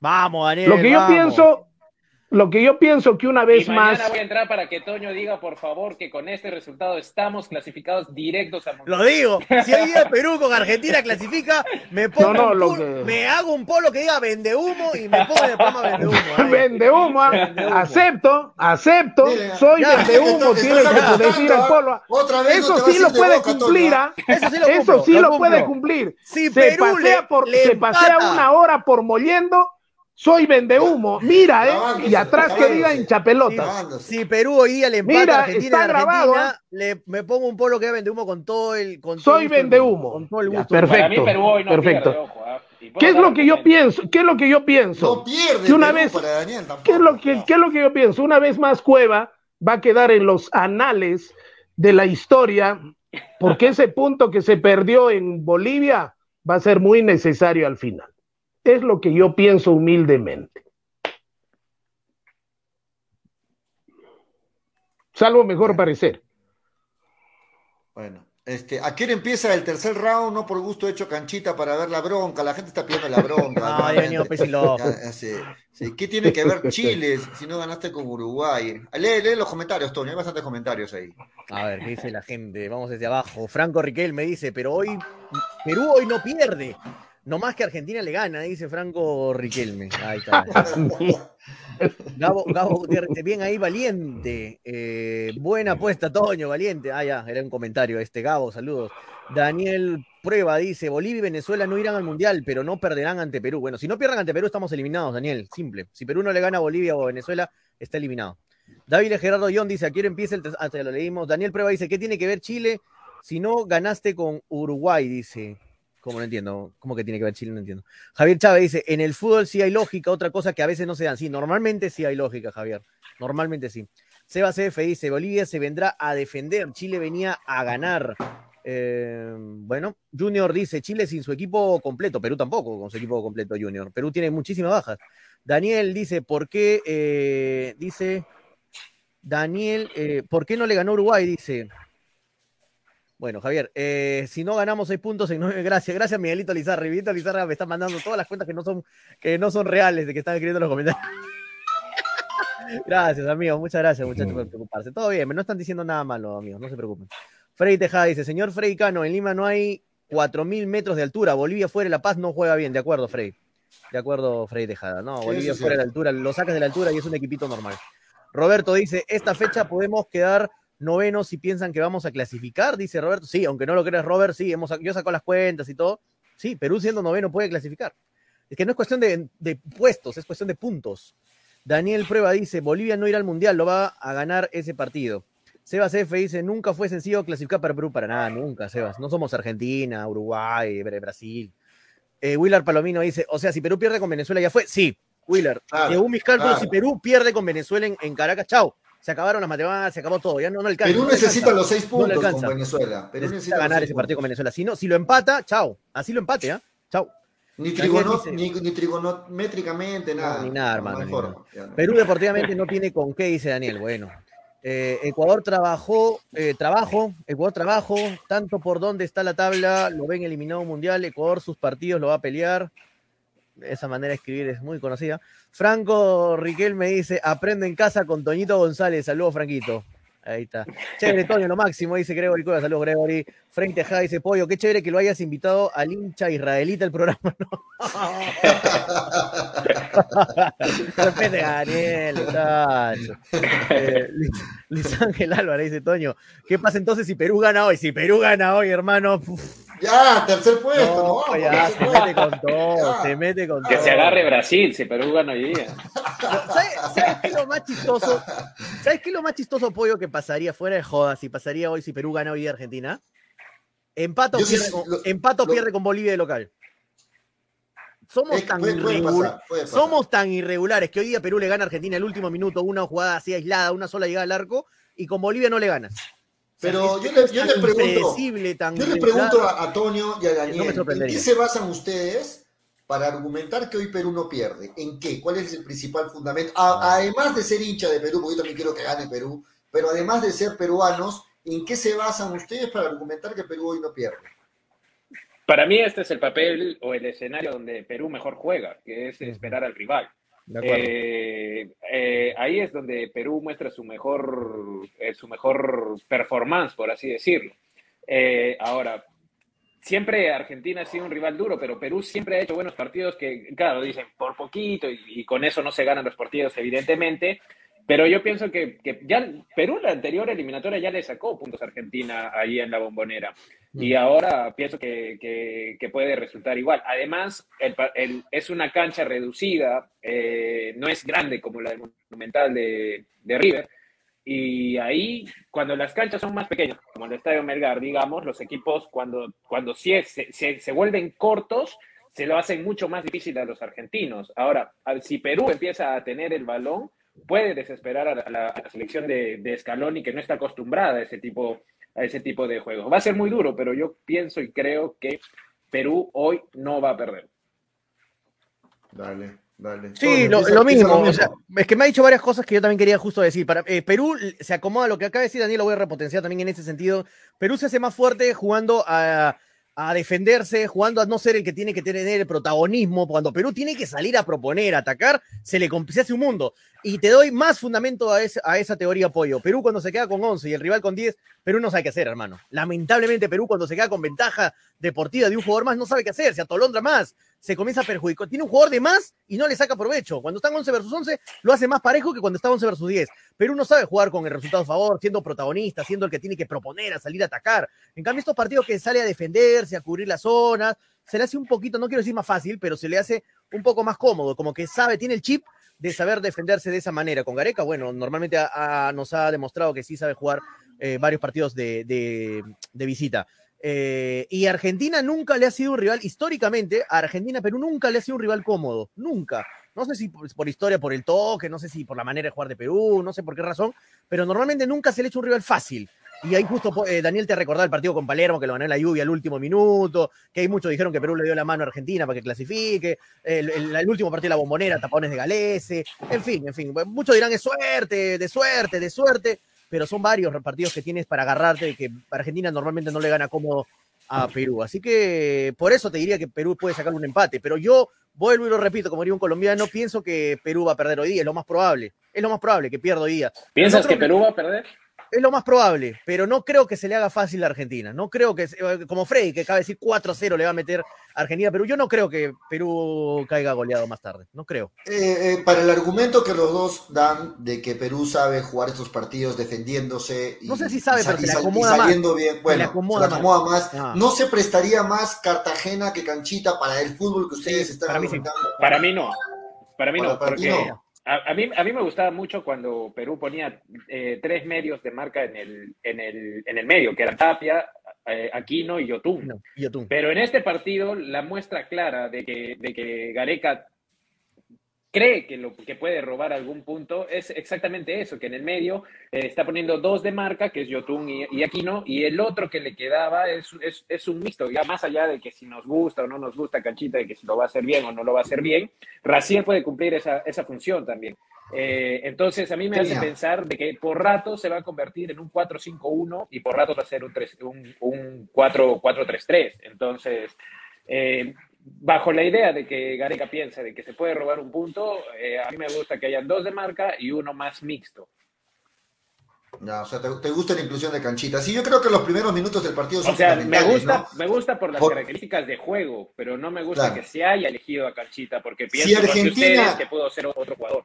Vamos, Daniel. lo que yo pienso, lo que yo pienso que una Y vez mañana más, voy a entrar para que Toño diga, por favor, que con este resultado estamos clasificados directos al Mundial. Lo digo, si hoy día Perú con Argentina clasifica, me pongo No, no, un lo que- me hago un polo que diga vende humo y me pongo de palma vende humo. <laughs> ahí. vende humo, ah, Vende humo. acepto, acepto, Mira, soy ya, vende humo, tiene que decir el polo. Otra vez Eso sí lo puede boca, cumplir, ah. Eso sí lo Eso cumplo, sí lo lo puede cumplir. Si se Perú pasea, le- por, le se pasea una hora por mollendo, soy vende humo. Mira, eh, y atrás que diga hincha pelota. Grabándose. Si Perú hoy día le empata Mira, a Argentina está Argentina, grabado, ¿eh? le, me pongo un polo que vende humo con todo el. Con todo Soy el gusto del vende mundo, humo. Con todo el Ya, gusto. del mundo. Para mí Perfecto, Perú hoy no perfecto. pierde, ojo, puedo ¿Qué es lo que yo pienso? ¿Qué es lo que yo pienso? No pierde Que una Perú vez- para Daniel tampoco. ¿Qué es lo que, No. qué es lo que yo pienso? Una vez más, Cueva va a quedar en los anales de la historia, porque ese punto que se perdió en Bolivia va a ser muy necesario al final. Es lo que yo pienso humildemente. Salvo mejor parecer. Bueno, este, ¿a hora empieza el tercer round? No por gusto he hecho canchita para ver la bronca. La gente está pidiendo la bronca. <laughs> Realmente. venido ya sé. Sí, ¿Qué tiene que ver Chile si no ganaste con Uruguay? Lee, lee los comentarios, Tony. Hay bastantes comentarios ahí. A ver, ¿qué dice la gente? Vamos desde abajo. Franco Riquel me dice, pero hoy Perú hoy no pierde. No más que Argentina le gana, dice Franco Riquelme. Ahí está. <laughs> Gabo, Gabo Gutiérrez, bien ahí, valiente. Eh, buena apuesta, Toño, valiente. Ah, ya, era un comentario este. Gabo, saludos. Daniel Prueba dice: Bolivia y Venezuela no irán al mundial, pero no perderán ante Perú. Bueno, si no pierdan ante Perú, estamos eliminados, Daniel. Simple. Si Perú no le gana a Bolivia o a Venezuela, está eliminado. David Gerardo John dice: Aquí empieza el. ter- Ah, lo leímos. Daniel Prueba dice: ¿Qué tiene que ver Chile si no ganaste con Uruguay? Dice. ¿Cómo no entiendo? ¿Cómo que tiene que ver Chile? No entiendo. Javier Chávez dice, en el fútbol sí hay lógica, otra cosa que a veces no se dan. Sí, normalmente sí hay lógica, Javier. Normalmente sí. Seba CF dice, Bolivia se vendrá a defender, Chile venía a ganar. Eh, bueno, Junior dice, Chile sin su equipo completo, Perú tampoco con su equipo completo, Junior. Perú tiene muchísimas bajas. Daniel dice, ¿por qué? eh, dice, Daniel, eh, ¿por qué no le ganó Uruguay? Dice, bueno, Javier, eh, si no ganamos seis puntos en nueve, gracias, gracias Miguelito Lizarra. Miguelito Lizarra me está mandando todas las cuentas que no son, que no son reales de que están escribiendo en los comentarios. <laughs> gracias, amigo, muchas gracias, muchachos, por preocuparse. Todo bien, no están diciendo nada malo, amigos, no se preocupen. Freddy Tejada dice, señor Freddy Cano, en Lima no hay 4.000 metros de altura, Bolivia fuera de La Paz no juega bien, de acuerdo, Freddy. De acuerdo, Freddy Tejada. No, Sí, Bolivia fuera de la altura, lo sacas de la altura y es un equipito normal. Roberto dice, esta fecha podemos quedar novenos si piensan que vamos a clasificar, dice Roberto. Sí, aunque no lo creas, Robert, sí, hemos, yo saco las cuentas y todo. Sí, Perú siendo noveno puede clasificar. Es que no es cuestión de, de puestos, es cuestión de puntos. Daniel Prueba dice, Bolivia no irá al Mundial, lo va a ganar ese partido. Sebas F dice, nunca fue sencillo clasificar para Perú, para nada, nunca, Sebas. No somos Argentina, Uruguay, Bra- Brasil. Eh, Willard Palomino dice, o sea, si Perú pierde con Venezuela ya fue. Sí, Willard. Claro, según mis cálculos, claro. si Perú pierde con Venezuela en, en Caracas, chao. Se acabaron las matemáticas, se acabó todo. Ya no, no alcanza. Perú no necesita alcanza. los seis No puntos alcanza. con Venezuela. Perú Necesita ganar ese partido con. Venezuela. Si no, si lo empata, chao. Así lo empate, ¿ah? Chao. Ni, Daniel trigono- dice- ni, ni trigonométricamente, nada. ni nada, No, hermano, no ni nada. No. Perú deportivamente no tiene con qué, dice Daniel. Bueno, eh, Ecuador trabajó, eh, trabajo, Ecuador trabajo, tanto por dónde está la tabla, lo ven eliminado mundial, Ecuador sus partidos lo va a pelear. Esa manera de escribir es muy conocida. Franco Riquel me dice, aprende en casa con Toñito González. Saludos, Franquito. Ahí está. Chévere, <laughs> Toño, lo máximo, dice Gregory. Saludos, Gregory. Frank Tejada dice, Pollo, qué chévere que lo hayas invitado al hincha israelita el programa. ¿no? <laughs> Respete a Daniel. Eh, Luis, Ángel Álvarez dice, Toño, ¿qué pasa entonces si Perú gana hoy? Si Perú gana hoy, hermano, Ya, tercer puesto. no, no, vamos, ya, tercer se puesto. mete con todo, Ya. se mete con Que todo. se agarre Brasil, si Perú gana hoy día. ¿Sabes, sabes qué es lo más chistoso? ¿Sabes qué es lo más chistoso, Pollo, que pasaría fuera de joda si pasaría hoy si Perú gana hoy día Argentina? Empato, sí- pierde, con, lo- empato lo- pierde con Bolivia de local. Somos Es que tan, puede- puede irregu- pasar, puede pasar. somos tan irregulares que hoy día Perú le gana a Argentina el último minuto, una jugada así aislada, una sola llegada al arco, y con Bolivia no le ganas. Pero yo le, yo pregunto, yo le pregunto a, a Tonio y a No Daniel, ¿en qué se basan ustedes para argumentar que hoy Perú no pierde? ¿En qué? ¿Cuál es el principal fundamento? A- además de ser hincha de Perú, porque yo también quiero que gane Perú, pero además de ser peruanos, ¿en qué se basan ustedes para argumentar que Perú hoy no pierde? Para mí este es el papel o el escenario donde Perú mejor juega, que es esperar al rival. Eh, eh, ahí es donde Perú muestra su mejor, eh, su mejor performance, por así decirlo. Ahora, siempre Argentina ha sido un rival duro, pero Perú siempre ha hecho buenos partidos que, claro, dicen por poquito y con eso no se ganan los partidos, evidentemente. Pero yo pienso que, que ya Perú la anterior eliminatoria ya le sacó puntos a Argentina ahí en la bombonera. Y ahora pienso que, que- que puede resultar igual. Además, el el- es una cancha reducida, eh, no es grande como la del Monumental de, de River. Y ahí, cuando las canchas son más pequeñas, como el Estadio Melgar, digamos, los equipos cuando, cuando sí es- se, se- se vuelven cortos, se lo hacen mucho más difícil a los argentinos. Ahora, si Perú empieza a tener el balón, puede desesperar a la, a selección de, de Scaloni, que no está acostumbrada a ese tipo a ese tipo de juegos. Va a ser muy duro, pero yo pienso y creo que Perú hoy no va a perder. Dale, dale. Sí, lo, mismo. o sea, es que me ha dicho varias cosas que yo también quería justo decir. Para, eh, Perú se acomoda, lo que acaba de decir Daniel, lo voy a repotenciar también en ese sentido. Perú se hace más fuerte jugando a, a defenderse, jugando a no ser el que tiene que tener el protagonismo. Cuando Perú tiene que salir a proponer, a atacar, se le se hace un mundo. Y te doy más fundamento a, ese- a esa teoría, Pollo. Perú cuando se queda con 11 y el rival con 10, Perú no sabe qué hacer, hermano. Lamentablemente Perú cuando se queda con ventaja deportiva de un jugador más no sabe qué hacer, se atolondra más, se comienza a perjudicar. Tiene un jugador de más y no le saca provecho. Cuando están 11 versus 11, lo hace más parejo que cuando está 11 versus 10. Perú no sabe jugar con el resultado a favor, siendo protagonista, siendo el que tiene que proponer, a salir a atacar. En cambio, estos partidos que sale a defenderse, a cubrir las zonas, se le hace un poquito, no quiero decir más fácil, pero se le hace un poco más cómodo, como que sabe, tiene el chip de saber defenderse de esa manera. Con Gareca, bueno, normalmente nos ha demostrado que sí sabe jugar eh, varios partidos de- de visita. Eh, y Argentina nunca le ha sido un rival, históricamente, a Argentina, Perú nunca le ha sido un rival cómodo, nunca. No sé si por, historia, por el toque, no sé si por la manera de jugar de Perú, no sé por qué razón, pero normalmente nunca se le ha hecho un rival fácil. Y ahí justo eh, Daniel te ha recordado el partido con Palermo, que lo ganó en la lluvia al último minuto, que hay muchos dijeron que Perú le dio la mano a Argentina para que clasifique, el último partido de la bombonera, tapones de Galese, en fin, en fin. Muchos dirán es suerte, de suerte, de suerte, pero son varios partidos que tienes para agarrarte, que Argentina normalmente no le gana cómodo a Perú. Así que por eso te diría que Perú puede sacar un empate, pero yo vuelvo y lo repito, como diría un colombiano, pienso que Perú va a perder hoy día, es lo más probable, es lo más probable que pierda hoy día. ¿Piensas que Perú va a perder? Es lo más probable, pero no creo que se le haga fácil a Argentina. No creo que, eh, como Freddy, que acaba de decir 4-0 le va a meter a Argentina, pero yo no creo que Perú caiga goleado más tarde. No creo. Eh, eh, para el argumento que los dos dan de que Perú sabe jugar estos partidos defendiéndose y, No sé si sabe, y pero se y le sal- y acomoda más. saliendo bien, bueno, le se acomoda le acomoda más. Ah. ¿No se prestaría más Cartagena que Canchita para el fútbol que ustedes Sí, están para mí sí. argumentando? Para mí no. Para mí Para- no, porque no. A, a mí, a mí me gustaba mucho cuando Perú ponía eh, tres medios de marca en el, en el, en el medio, que eran Tapia, eh, Aquino y Yotun. No, Yotun. Pero en este partido, la muestra clara de que, de que Gareca cree que, lo, que puede robar algún punto es exactamente eso, que en el medio eh, está poniendo dos de marca, que es Yotun y, y Aquino, y el otro que le quedaba es, es, es un mixto, ya más allá de que si nos gusta o no nos gusta Canchita, de que si lo va a hacer bien o no lo va a hacer bien, Raciel puede cumplir esa, esa función también. Eh, entonces, a mí me hace pensar de que por rato se va a convertir en un 4-5-1 y por rato va a ser un, tres- un, un 4-4-3-3. Entonces, eh, bajo la idea de que Gareca piensa de que se puede robar un punto, eh, a mí me gusta que hayan dos de marca y uno más mixto. Ya, o sea, te, te gusta la inclusión de Canchita. Sí, yo creo que los primeros minutos del partido son O sea, me gusta, ¿no? me gusta por las Por- características de juego, pero no me gusta Claro. que se haya elegido a Canchita, porque Si pienso que Argentina- ustedes que puedo ser otro jugador.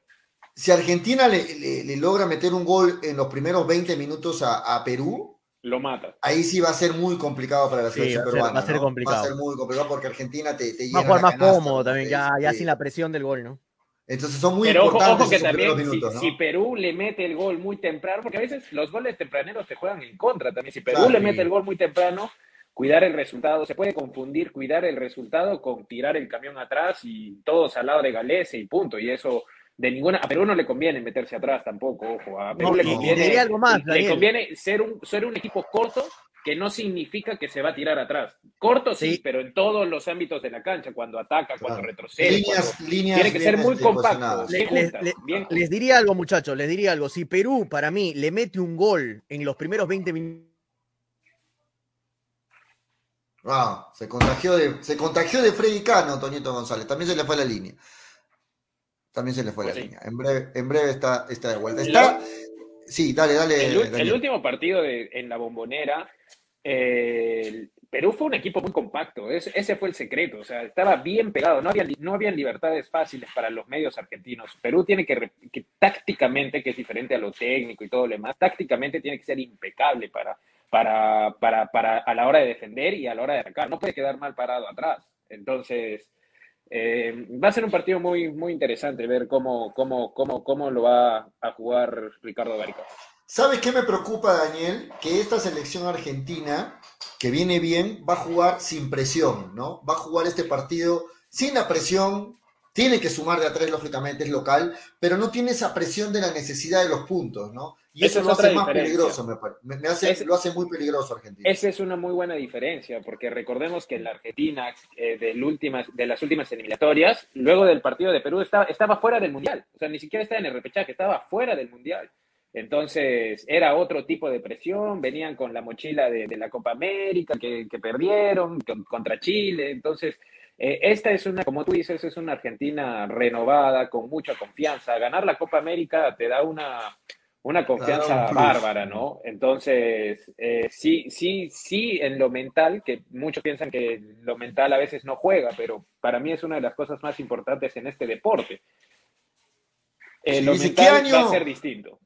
Si Argentina le, le- le logra meter un gol en los primeros 20 minutos a, a Perú, Lo mata. ahí sí va a ser muy complicado para la Sí, selección va a ser- peruana. va a ser ¿no? complicado. Va a ser muy complicado porque Argentina te, te Va a jugar más canasta, cómodo también, ya, Sí, ya sí. sin la presión del gol, ¿no? Entonces son muy Pero ojo, importantes ojo que esos también, minutos, si, ¿no? si Perú le mete el gol muy temprano, porque a veces los goles tempraneros te juegan en contra también. Si Perú Claro, le sí. mete el gol muy temprano, cuidar el resultado, se puede confundir cuidar el resultado con tirar el camión atrás y todos al lado de Galese y punto. Y eso de ninguna, a Perú no le conviene meterse atrás tampoco, ojo, a Perú No, le conviene, diría algo más, le conviene ser un, ser un equipo corto que no significa que se va a tirar atrás. Corto sí, Sí. pero en todos los ámbitos de la cancha, cuando ataca, cuando retrocede, Líneas, cuando- líneas tiene que ser muy este, compacto. Les, juntas, les- bien les diría algo, muchachos, les diría algo. Si Perú, para mí, le mete un gol en los primeros 20 minutos, Ah, se contagió de, se contagió de Freddy Cano, Toñito González. También se le fue la línea. También se le fue Pues la sí. línea. En breve, en breve está, está de vuelta. El- Está. Sí, dale, dale. El, último partido de- en la bombonera, eh, Perú fue un equipo muy compacto, ese, ese fue el secreto, o sea, estaba bien pegado, no había, no habían libertades fáciles para los medios argentinos. Perú tiene que, que tácticamente, que es diferente a lo técnico y todo lo demás, tácticamente tiene que ser impecable para, para, para, para a la hora de defender y a la hora de atacar, no puede quedar mal parado atrás. Entonces, eh, va a ser un partido muy, muy interesante ver cómo, cómo, cómo, cómo lo va a jugar Ricardo Gareca. ¿Sabes qué me preocupa, Daniel? Que esta selección argentina, que viene bien, va a jugar sin presión, ¿no? Va a jugar este partido sin la presión, tiene que sumar de a tres, lógicamente, es local, pero no tiene esa presión de la necesidad de los puntos, ¿no? Y Esa eso es lo hace más diferencia. peligroso, me, pare- me- hace, Es- lo hace muy peligroso Argentina. Esa es una muy buena diferencia, porque recordemos que en la Argentina, eh, del últimas, de las últimas eliminatorias, luego del partido de Perú, estaba, estaba fuera del Mundial. O sea, ni siquiera estaba en el repechaje, estaba fuera del Mundial. Entonces, era otro tipo de presión, venían con la mochila de, de la Copa América que, que perdieron con- contra Chile. Entonces, eh, esta es una, como tú dices, es una Argentina renovada, con mucha confianza. Ganar la Copa América te da una, una confianza un bárbara, ¿no? Entonces, eh, sí, sí, sí, en lo mental, que muchos piensan que lo mental a veces no juega, pero para mí es una de las cosas más importantes en este deporte. Eh, Sí, lo mental ¿qué va a ser distinto.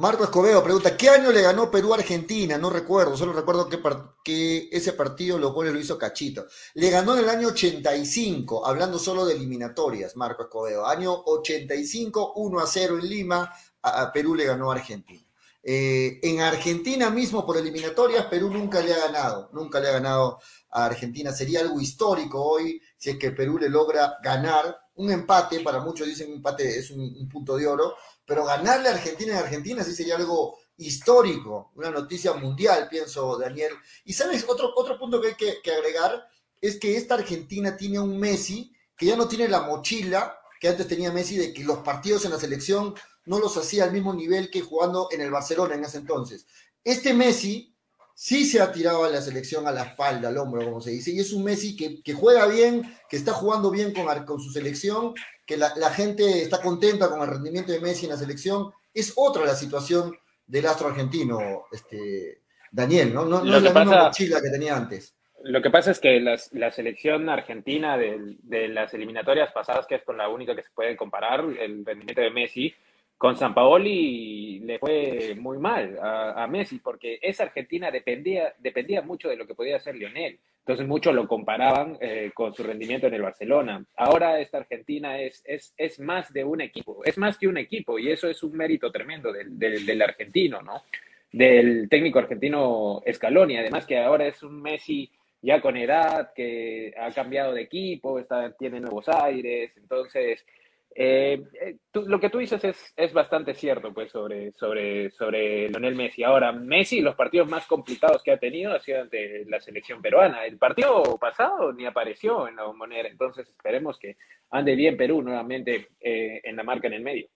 Marco Escobedo pregunta, ¿qué año le ganó Perú a Argentina? No recuerdo, solo recuerdo que, que ese partido los goles lo hizo Cachito. Le ganó en el año 85, hablando solo de eliminatorias, Marco Escobedo. Año 85, 1 a 0 en Lima, a, Perú le ganó a Argentina. Eh, en Argentina mismo, por eliminatorias, Perú nunca le ha ganado, nunca le ha ganado a Argentina. Sería algo histórico hoy si es que Perú le logra ganar un empate, para muchos dicen un empate es un punto de oro, pero ganarle a Argentina en Argentina sí sería algo histórico, una noticia mundial, pienso, Daniel. Y sabes, otro, otro punto que hay que, que agregar es que esta Argentina tiene un Messi que ya no tiene la mochila que antes tenía Messi de que los partidos en la selección no los hacía al mismo nivel que jugando en el Barcelona en ese entonces. Este Messi sí se ha tirado a la selección a la espalda, al hombro, como se dice, y es un Messi que, que juega bien, que está jugando bien con, su selección, que la, la gente está contenta con el rendimiento de Messi en la selección. Es otra la situación del astro argentino, este, Daniel, ¿no? No, es la misma mochila que tenía antes. Lo que pasa es que las- la selección argentina del- de, las eliminatorias pasadas, que es con la única que se puede comparar, el rendimiento de Messi, con San Paoli le fue muy mal a, Messi, porque esa Argentina dependía, dependía mucho de lo que podía hacer Lionel. Entonces muchos lo comparaban eh, con su rendimiento en el Barcelona. Ahora esta Argentina es, es, es más de un equipo, es más que un equipo, y eso es un mérito tremendo del, del, del argentino, ¿no? Del técnico argentino Scaloni, además que ahora es un Messi ya con edad, que ha cambiado de equipo, está, tiene nuevos aires, entonces eh, eh, tú- lo que tú dices es, es bastante cierto pues sobre, sobre, sobre Lionel Messi. Ahora, Messi, los partidos más complicados que ha tenido ha sido ante la selección peruana. El partido pasado ni apareció en la bombonera, entonces esperemos que ande bien Perú nuevamente eh, en la marca en el medio.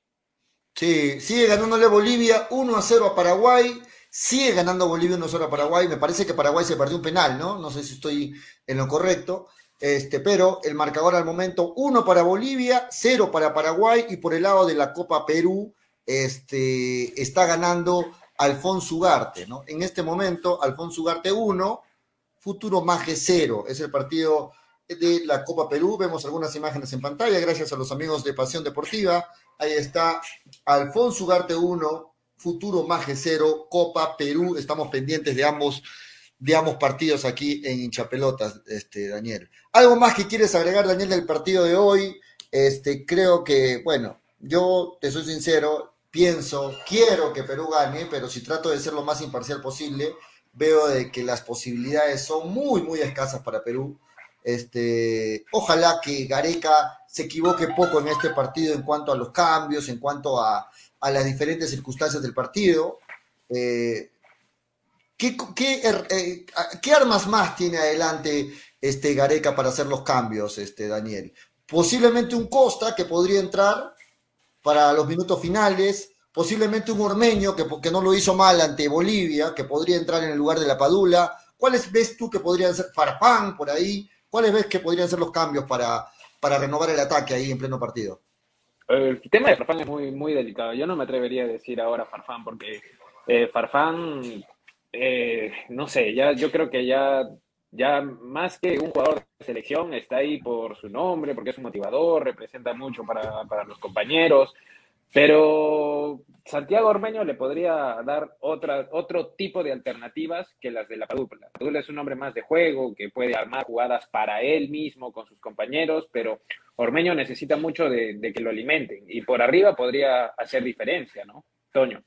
Sí, sigue ganándole Bolivia 1 a 0 a Paraguay. Sigue ganando Bolivia 1 a 0 a Paraguay. Me parece que Paraguay se perdió un penal, ¿no? No sé si estoy en lo correcto. Este, pero el marcador al momento 1 para Bolivia, 0 para Paraguay y por el lado de la Copa Perú este, está ganando Alfonso Ugarte, ¿no? En este momento Alfonso Ugarte 1, Futuro Maje 0. Es el partido de la Copa Perú. Vemos algunas imágenes en pantalla gracias a los amigos de Pasión Deportiva. Ahí está Alfonso Ugarte 1, Futuro Maje 0, Copa Perú. Estamos pendientes de ambos, de ambos partidos aquí en Hinchapelotas, este, Daniel. ¿Algo más que quieres agregar, Daniel, del partido de hoy? Este, creo que, bueno, yo te soy sincero, pienso, quiero que Perú gane, pero si trato de ser lo más imparcial posible, veo de que las posibilidades son muy, muy escasas para Perú. Este, ojalá que Gareca se equivoque poco en este partido en cuanto a los cambios, en cuanto a, a las diferentes circunstancias del partido. Eh, ¿qué, qué, er, eh, ¿qué, armas más tiene adelante este Gareca para hacer los cambios, este Daniel? Posiblemente un Costa que podría entrar para los minutos finales, posiblemente un Ormeño que, que no lo hizo mal ante Bolivia, que podría entrar en el lugar de la Padula. ¿Cuáles ves tú que podrían ser Farfán por ahí? ¿Cuáles ves que podrían ser los cambios para, para renovar el ataque ahí en pleno partido? El tema de Farfán es muy, muy delicado. Yo no me atrevería a decir ahora Farfán, porque eh, Farfán, eh, no sé, ya yo creo que ya ya más que un jugador de selección, está ahí por su nombre, porque es un motivador, representa mucho para, para los compañeros, pero Santiago Ormeño le podría dar otra, otro tipo de alternativas que las de la Padula. Padula es un hombre más de juego, que puede armar jugadas para él mismo, con sus compañeros, pero Ormeño necesita mucho de, de que lo alimenten y por arriba podría hacer diferencia, ¿no? Toño.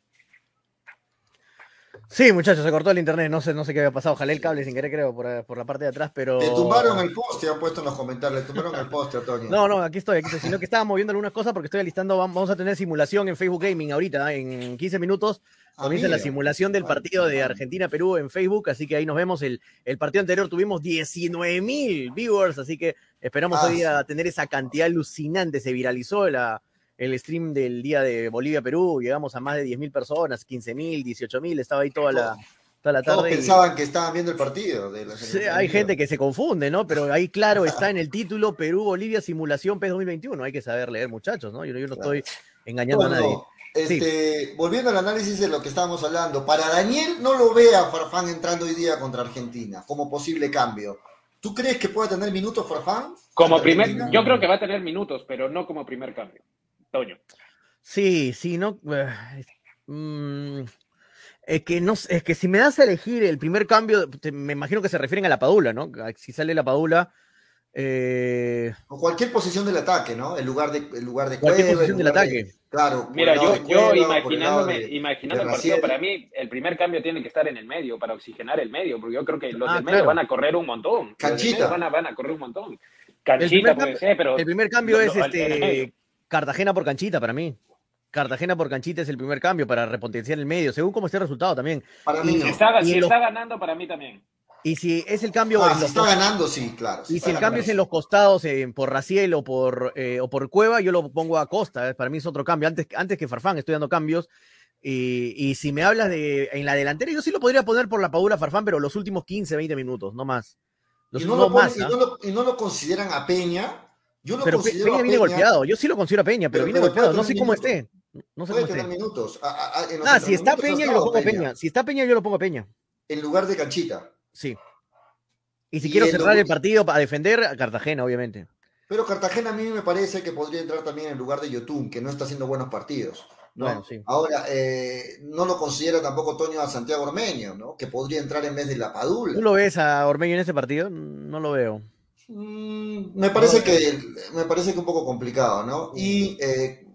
Sí, muchachos, se cortó el internet, no sé, no sé qué había pasado, jalé el cable sin querer, creo, por, por la parte de atrás, pero... Te tumbaron el poste, han puesto en los comentarios, le tumbaron el poste, Antonio. No, no, aquí estoy, aquí estoy, sino que estaba moviendo algunas cosas porque estoy alistando, vamos a tener simulación en Facebook Gaming ahorita, en 15 minutos, Ah, comienza la mira. simulación del partido de. Argentina-Perú en Facebook, así que ahí nos vemos, el, el partido anterior tuvimos 19 mil viewers, así que esperamos Ah, hoy día tener esa cantidad alucinante, se viralizó la, el stream del día de Bolivia-Perú, llegamos a más de 10 mil personas, 15 mil, 18 mil, estaba ahí toda la, toda la Todos tarde. y- pensaban que estaban viendo el partido. De la Sí, hay gente que se confunde, ¿no? Pero ahí, claro, está <laughs> en el título Perú-Bolivia Simulación PES 2021. Hay que saber leer, muchachos, ¿no? Yo, yo no Claro. estoy engañando a nadie. este, volviendo al análisis de lo que estábamos hablando, para Daniel no lo ve a Farfán entrando hoy día contra Argentina como posible cambio. ¿Tú crees que puede tener minutos Farfán? Como primer, yo creo que va a tener minutos, pero no como primer cambio. Toño. Sí, sí, no. eh, mm, es que no sé, es que si me das a elegir el primer cambio, te- me imagino que se refieren a la Padula, ¿no? Si sale la Padula, eh, O cualquier posición del ataque, ¿no? El lugar de, el lugar de Cualquier Cueva, posición el del de- ataque. claro. Mira, yo, de yo imaginándome, de- imaginando el partido, para mí el primer cambio tiene que estar en el medio para oxigenar el medio, porque yo creo que los Ah, del medio claro. van a correr un montón. Canchita. Van a, van a correr un montón. El Canchita primer puede cambio- ser, pero el primer cambio es este Cartagena por canchita para mí. Cartagena por canchita es el primer cambio para repotenciar el medio, según cómo esté el resultado también. Para mí Y- no. Si está, si los- está ganando, para mí también. Y si es el cambio Ah, si está ganando, sí, claro. y si el cambio es en los costados eh, por Raciel o por eh, o por Cueva, yo lo pongo a Costa. eh, Para mí es otro cambio. Antes, antes que Farfán estoy dando cambios. Y, y si me hablas de en la delantera, yo sí lo podría poner por la Padula Farfán, pero los últimos 15, 20 minutos, no más. Los Y no, no lo ponen- más, y no lo- y no lo consideran a Peña. Yo lo Pero Pe- considero Peña viene Peña, golpeado. Yo sí lo considero a Peña, pero, Pero- viene pero golpeado. No sé cómo minutos. esté. No sé Puede cómo esté. minutos. A- a- a- Ah, si está Peña, yo lo pongo a Peña. Si está Peña, yo lo pongo a Peña. En lugar de Canchita. Sí. Y si Y quiero cerrar lo- el partido para defender, a Cartagena, obviamente. Pero Cartagena a mí me parece que podría entrar también en lugar de Yotun, que no está haciendo buenos partidos. ¿no? Bueno, sí. Ahora, eh, no lo considera tampoco Toño a Santiago Ormeño, ¿no? que podría entrar en vez de la Padula. ¿Tú lo ves a Ormeño en ese partido? No lo veo. Mm, me parece que me parece que un poco complicado, ¿no? Y eh,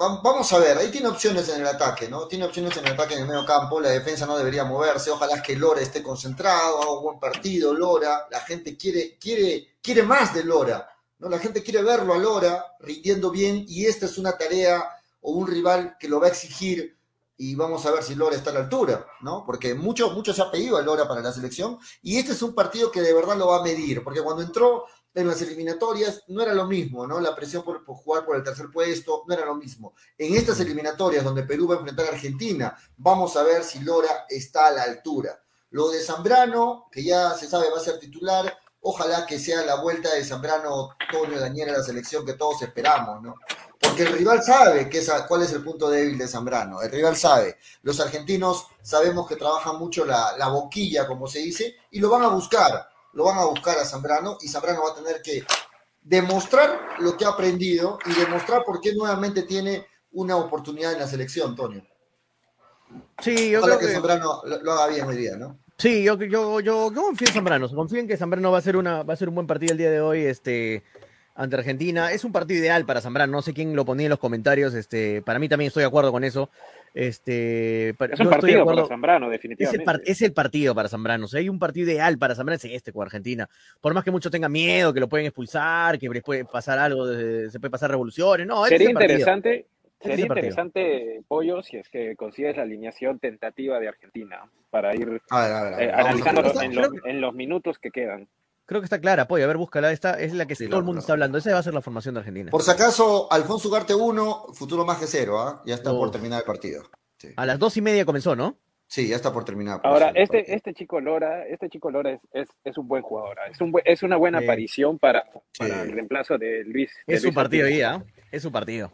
va- vamos a ver, ahí tiene opciones en el ataque, ¿no? Tiene opciones en el ataque en el medio campo, la defensa no debería moverse, ojalá que Lora esté concentrado, haga un buen partido, Lora, la gente quiere, quiere, quiere más de Lora, ¿no? La gente quiere verlo a Lora rindiendo bien y esta es una tarea o un rival que lo va a exigir y vamos a ver si Lora está a la altura, ¿no? Porque mucho, mucho se ha pedido a Lora para la selección y este es un partido que de verdad lo va a medir, porque cuando entró en las eliminatorias no era lo mismo, ¿no? La presión por, por jugar por el tercer puesto no era lo mismo. En estas eliminatorias donde Perú va a enfrentar a Argentina, vamos a ver si Lora está a la altura. Lo de Zambrano, que ya se sabe va a ser titular, ojalá que sea la vuelta de Zambrano, Toño, Daniel a la selección que todos esperamos, ¿no? Porque el rival sabe que esa, cuál es el punto débil de Zambrano, el rival sabe. Los argentinos sabemos que trabajan mucho la, la boquilla, como se dice, y lo van a buscar, lo van a buscar a Zambrano, y Zambrano va a tener que demostrar lo que ha aprendido y demostrar por qué nuevamente tiene una oportunidad en la selección, Toño. Sí, yo creo que que. Zambrano lo, lo haga bien hoy día, ¿no? Sí, yo, yo, yo, yo confío en Zambrano. Confío en que Zambrano va a ser una, va a ser un buen partido el día de hoy, este, ante Argentina. Es un partido ideal para Zambrano. No sé quién lo ponía en los comentarios. Este, para mí también estoy de acuerdo con eso. Este, Es un partido para Zambrano, es el, definitivamente. par- es el partido para Zambrano. O sea, hay un partido ideal para Zambrano, es este con Argentina. Por más que muchos tengan miedo, que lo pueden expulsar, que les puede pasar algo, de- se puede pasar revoluciones. No, es Sería interesante, Este es sería interesante, Pollo, si es que consigues la alineación tentativa de Argentina para ir A ver, a ver, a ver, eh, analizando ver. en los, en los minutos que quedan. Creo que está clara, Pollo. A ver, búscala. Esta es la que Sí, todo el mundo la- está hablando. Esa va a ser la formación de Argentina. Por si acaso, Alfonso Ugarte 1, futuro más que cero, ¿ah? Ya está por terminar el partido. Sí. A las dos y media comenzó, ¿no? Sí, ya está por terminar. por Ahora, este, partido. este chico Lora, este chico Lora es, es, es un buen jugador, ¿ah? es, un es una buena Sí. aparición para, para Sí. el reemplazo de Luis. de Es su partido ahí, Arturo. ¿ah? Es su partido.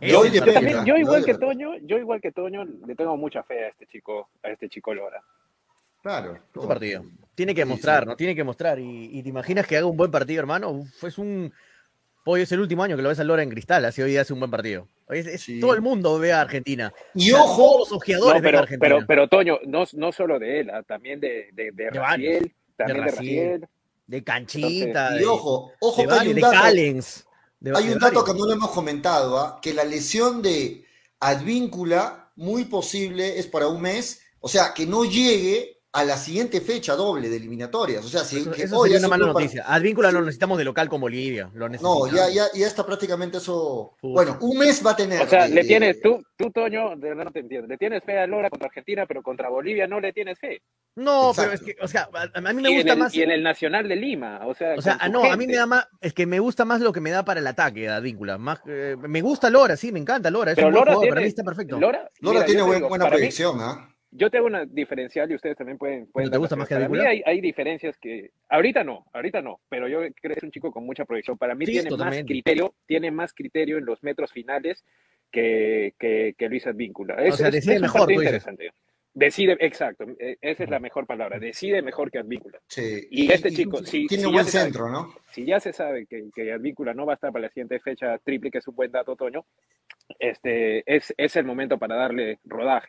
Yo. También, ¿ah? igual que. Toño, yo igual que Toño, le tengo mucha fe a este chico, a este chico Lora. Claro. Es su partido. Tiene que Sí, mostrar, sí. ¿no? Tiene que mostrar. Y, y te imaginas que haga un buen partido, hermano. Uf, es un. Pollo, es el último año que lo ves a Lora en cristal, así hoy hace un buen partido. Hoy es- es- Sí. Todo el mundo ve a Argentina. Y ojo, los ojeadores No, pero, Argentina. pero, pero Toño, no, no solo de él, ah, también de, de, de De Raciel, también de Raciel. De Canchita, y de, ojo, ojo de que hay un de dato. Callens. de- Hay de un dato que no lo hemos comentado, ¿ah? que la lesión de Advíncula, muy posible, es para un mes, o sea, que no llegue a la siguiente fecha doble de eliminatorias. O sea, si Eso, que eso hoy sería hace una mala noticia. Advíncula lo necesitamos de local con Bolivia. Lo No, ya, ya, ya está prácticamente eso. Uf. Bueno, un mes va a tener. O sea, eh, le eh, tienes, tú, tú, Toño, de verdad no te entiendo. Le tienes fe a Lora contra Argentina, pero contra Bolivia no le tienes fe. No, Exacto. pero es que, o sea, a, a mí me y, gusta el, más. y en el Nacional de Lima, o sea, O sea, con su no, a mí me da más, es que me gusta más lo que me da para el ataque, Advíncula. Más, eh, me gusta Lora, sí, me encanta Lora. Es Pero un buen Lora jugador, tiene, para mí está perfecto. Lora, Lora mira, tiene buen- digo, buena proyección, ¿ah? Yo tengo una diferencial y ustedes también pueden. pueden ¿No te gusta más que Para mí hay, hay diferencias que. Ahorita no, ahorita no, pero yo creo que es un chico con mucha proyección. Para mí Sí, tiene totalmente. más criterio, tiene más criterio en los metros finales que, que, que Luis Advíncula. Es, sea, es- decide es mejor, tú dices. interesante. Decide, exacto, eh, esa es la mejor palabra. Decide mejor que Advíncula. Sí. Y este chico, si- tiene si ya buen sabe- centro, ¿no? Si ya se sabe que, que Advíncula no va a estar para la siguiente fecha triple, que es un buen dato, Toño, este, es, es el momento para darle rodaje.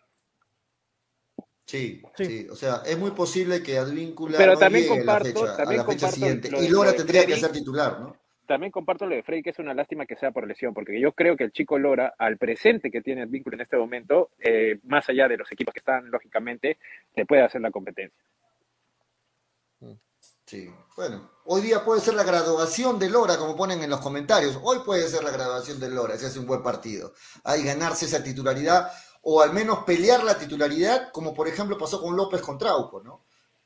Sí, Sí. sí, o sea, es muy posible que Advíncula Pero no también llegue a la comparto- fecha, a también la fecha comparto siguiente. lo Y Lora lo tendría que ser titular, ¿no? También comparto lo de Frey, que es una lástima que sea por lesión, porque yo creo que el chico Lora, al presente que tiene el vínculo en este momento, eh, más allá de los equipos que están, lógicamente, le puede hacer la competencia. Sí, bueno, hoy día puede ser la graduación de Lora, como ponen en los comentarios. Hoy puede ser la graduación de Lora, si hace un buen partido. Hay ganarse esa titularidad o al menos pelear la titularidad, como por ejemplo pasó con López con Trauco, ¿no?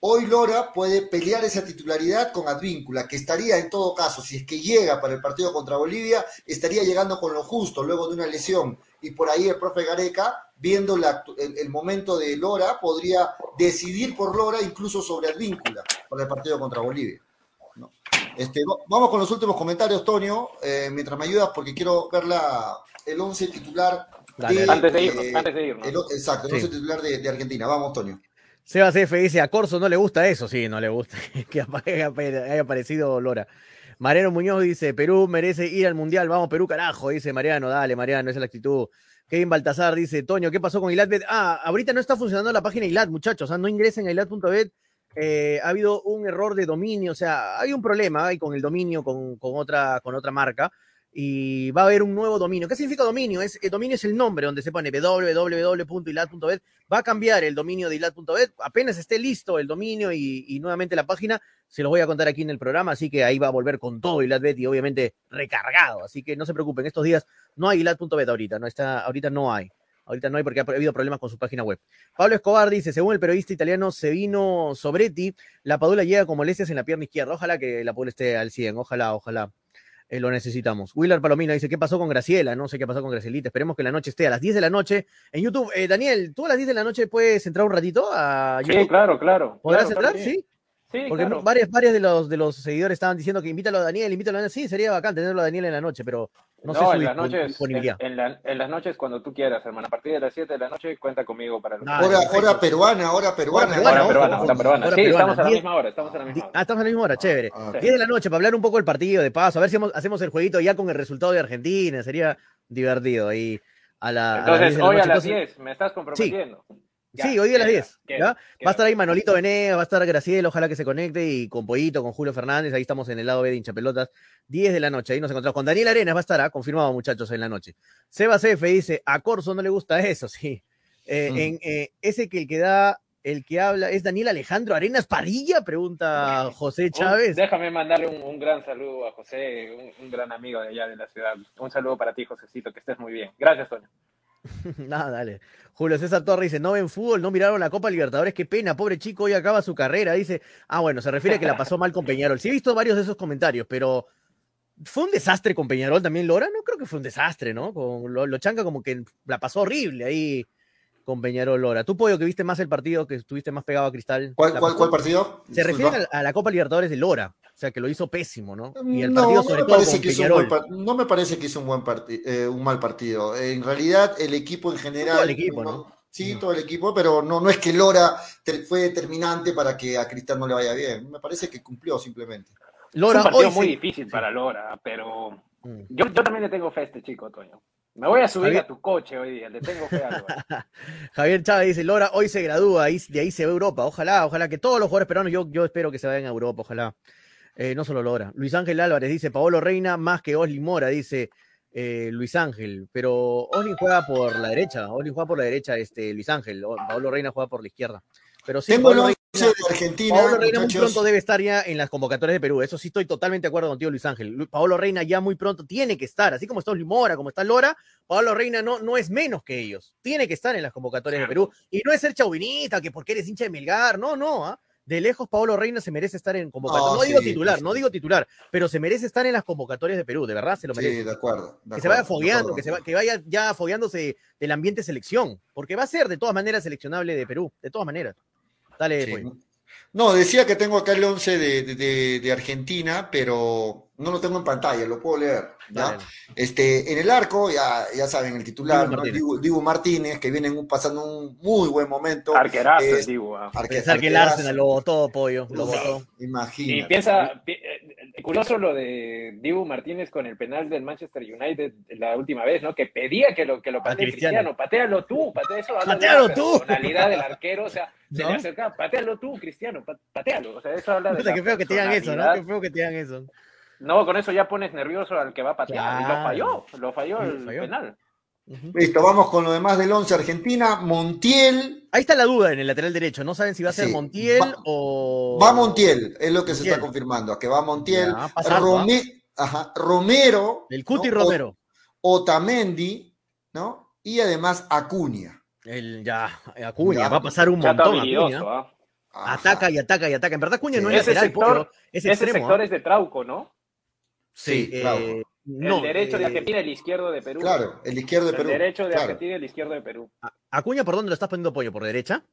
Hoy Lora puede pelear esa titularidad con Advíncula, que estaría en todo caso, si es que llega para el partido contra Bolivia, estaría llegando con lo justo luego de una lesión. Y por ahí el profe Gareca, viendo el, momento de Lora, podría decidir por Lora incluso sobre Advíncula para el partido contra Bolivia. ¿no? Este, va- vamos con los últimos comentarios, Tonio, eh, mientras me ayudas, porque quiero ver la, el 11 titular Dale, de, dale. Antes de irnos, eh, antes de irnos. el o- exacto, el Sí. 11 titular de, de Argentina. Vamos, Tonio. Sebas F dice, a Corso no le gusta eso, sí, no le gusta <laughs> que haya aparecido Lora. Mariano Muñoz dice, Perú merece ir al Mundial, vamos Perú carajo, dice Mariano, dale Mariano, esa es la actitud. Kevin Baltazar dice, Toño, ¿qué pasó con Ilatbet? Ah, ahorita no está funcionando la página Ilat, muchachos, ah, no ingresen a ilat.bet, eh, ha habido un error de dominio, o sea, hay un problema hay con el dominio, con, con otra, con otra marca, y va a haber un nuevo dominio. ¿Qué significa dominio? Es, el dominio es el nombre donde se pone www.ilat.bet. Va a cambiar el dominio de ilat.bet. Apenas esté listo el dominio y, nuevamente la página, se los voy a contar aquí en el programa. Así que ahí va a volver con todo ilat.bet y obviamente recargado. Así que no se preocupen, estos días no hay ilat.bet ahorita. No está, ahorita no hay. Ahorita no hay porque ha habido problemas con su página web. Pablo Escobar dice, según el periodista italiano Sevino Sobretti, la Padula llega con molestias en la pierna izquierda. Ojalá que la Padula esté al 100. Ojalá, ojalá. Eh, lo necesitamos. Willard Palomino dice, ¿qué pasó con Graciela? No sé qué pasó con Gracielita. Esperemos que la noche esté a las 10 de la noche en YouTube. Eh, Daniel, ¿tú a las 10 de la noche puedes entrar un ratito a YouTube? Sí, claro, claro. ¿Podrás claro, entrar? Sí, Porque claro. varias, varias de los, de los seguidores estaban diciendo que invítalo a Daniel, invítalo a Daniel. Sí, sería bacán tenerlo a Daniel en la noche, pero no, sé su en las dispon- noches, disponibilidad. en, en la- en las noches cuando tú quieras, hermano. A partir de las 7 de la noche cuenta conmigo para lo Dale, Hora, peruana, hora peruana. Hora peruana, Hora peruana, ojo, hora peruana. hora Sí, peruana. estamos a la misma hora, estamos a la misma Ah, hora. estamos a la misma hora, chévere. Ah, 10 de la noche para hablar un poco del partido de paso, a ver si hacemos, hacemos el jueguito ya con el resultado de Argentina, sería divertido ahí a la, las 10 Entonces, la hoy a noche. las Entonces, 10, me estás comprometiendo. Ya, sí, hoy día a las queda, 10. queda, ¿ya? Va a estar ahí Manolito Venegas, va a estar Graciela, ojalá que se conecte, y con Pollito, con Julio Fernández, ahí estamos en el lado B de hinchapelotas, 10 de la noche, ahí nos encontramos. Con Daniel Arenas va a estar, ¿ah? confirmado muchachos, en la noche. Sebas F dice, a Corso no le gusta eso, <laughs> sí. Eh, Mm. en, eh, ese que el que da, el que habla, ¿es Daniel Alejandro Arenas Parilla? Pregunta <laughs> José Chávez. déjame mandarle un, un gran saludo a José, un, un gran amigo de allá de la ciudad. Un saludo para ti, Josecito, que estés muy bien. Gracias, Toño. <laughs> Nada, dale. Julio César Torres dice, no ven fútbol, no miraron la Copa Libertadores, qué pena, pobre chico, hoy acaba su carrera. Dice, ah, bueno, se refiere a que la pasó mal con Peñarol. Sí he visto varios de esos comentarios, pero ¿fue un desastre con Peñarol también Lora? No creo que fue un desastre, ¿no? Con lo, lo chanca como que la pasó horrible ahí con Peñarol Lora. Tú, Pollo, que viste más el partido, que estuviste más pegado a Cristal. ¿Cuál, la cuál, pasó- cuál partido? Se refiere a, a la Copa Libertadores de Lora, o sea, que lo hizo pésimo, ¿no? Y el No, partido no sobre me todo parece con que hizo un Peñarol. buen par- no me parece que hizo un buen eh, un mal partido. En realidad, el equipo en general. Todo el equipo, ¿no? Sí, todo el equipo, pero no, no es que Lora fue determinante para que a Cristal no le vaya bien. Me parece que cumplió simplemente. Lora, es un partido hoy muy difícil para Lora, pero Mm. yo, yo también le tengo fe a este chico, Toño. Me voy a subir Javier- a tu coche hoy día, le tengo fe a. <laughs> Javier Chávez dice, Lora, hoy se gradúa, ahí, de ahí se ve Europa. Ojalá, ojalá que todos los jugadores peruanos, yo, yo espero que se vayan a Europa, ojalá. Eh, no solo Lora. Luis Ángel Álvarez dice, Paolo Reina más que Osli Mora, dice eh, Luis Ángel. Pero Osli juega por la derecha, Osli juega por la derecha, este, Luis Ángel. Paolo Reina juega por la izquierda. Pero sí, Tengo Paolo 11 Reina- de Argentina. Paolo Reina muy pronto debe estar ya en las convocatorias de Perú. Eso sí estoy totalmente de acuerdo contigo, Luis Ángel. Paolo Reina ya muy pronto tiene que estar, así como está Mora, como está Lora, Paolo Reina no, no es menos que ellos. Tiene que estar en las convocatorias de Perú. Y no es ser chauvinista, que porque eres hincha de Melgar, no, no. ¿ah? De lejos, Paolo Reina se merece estar en convocatorias. No, digo titular, sí. no digo titular, pero se merece estar en las convocatorias de Perú, de verdad se lo merece. Sí, de acuerdo. de que se vaya fogueando, que, se va- que vaya ya fogueándose del ambiente selección, porque va a ser de todas maneras seleccionable de Perú, de todas maneras. Dale, Sí. Pollo. No, decía que tengo acá el 11 de, de- de- de Argentina, pero no lo tengo en pantalla, lo puedo leer. ¿ya? Dale. Este, en el arco, ya, ya saben, el titular, Dibu ¿no? Martínez. Dibu, Dibu Martínez, que viene un- pasando un muy buen momento. Arquerazo, Es- digo. ah. arque- Pensar que el. Arsenal lo votó, Pollo, lo. Y piensa, pi- eh, curioso lo de Dibu Martínez con el penal del Manchester United la última vez, ¿no? Que pedía que lo, que lo patee Cristiano. Cristiano. Patealo tú, patea eso. Patealo la tú. personalidad del arquero, o sea, se ¿No? le acercaba, patealo tú, Cristiano, pa- patealo. O sea, eso habla de Puta, qué feo que te digan eso, ¿no? Qué feo que te digan eso. No, con eso ya pones nervioso al que va a patear. Y lo Claro. falló, lo falló Sí, el falló. penal. Listo, vamos con lo demás del 11 Argentina. Montiel, Ahí está la duda en el lateral derecho. No saben si va a ser Sí. Montiel Va- o. va Montiel, es lo que se está confirmando, que va Montiel. Ya, Rome- ajá, Romero, El Cuti ¿no? Romero. O- Otamendi, ¿no? Y además Acuña. El, ya, Acuña. Ya. Va a pasar un montón. Acuña. ¿ah? Ataca y ataca y ataca. En verdad, Acuña no es Ese lateral, sector- es Ese extremo. sector ¿ah? es de Trauco, ¿no? Sí, Eh, claro. no, el derecho de eh, Argentina y el izquierdo de Perú. Claro, el izquierdo de El Perú. derecho de claro, Argentina y el izquierdo de Perú. Acuña, ¿por dónde lo estás poniendo pollo? ¿Por derecha?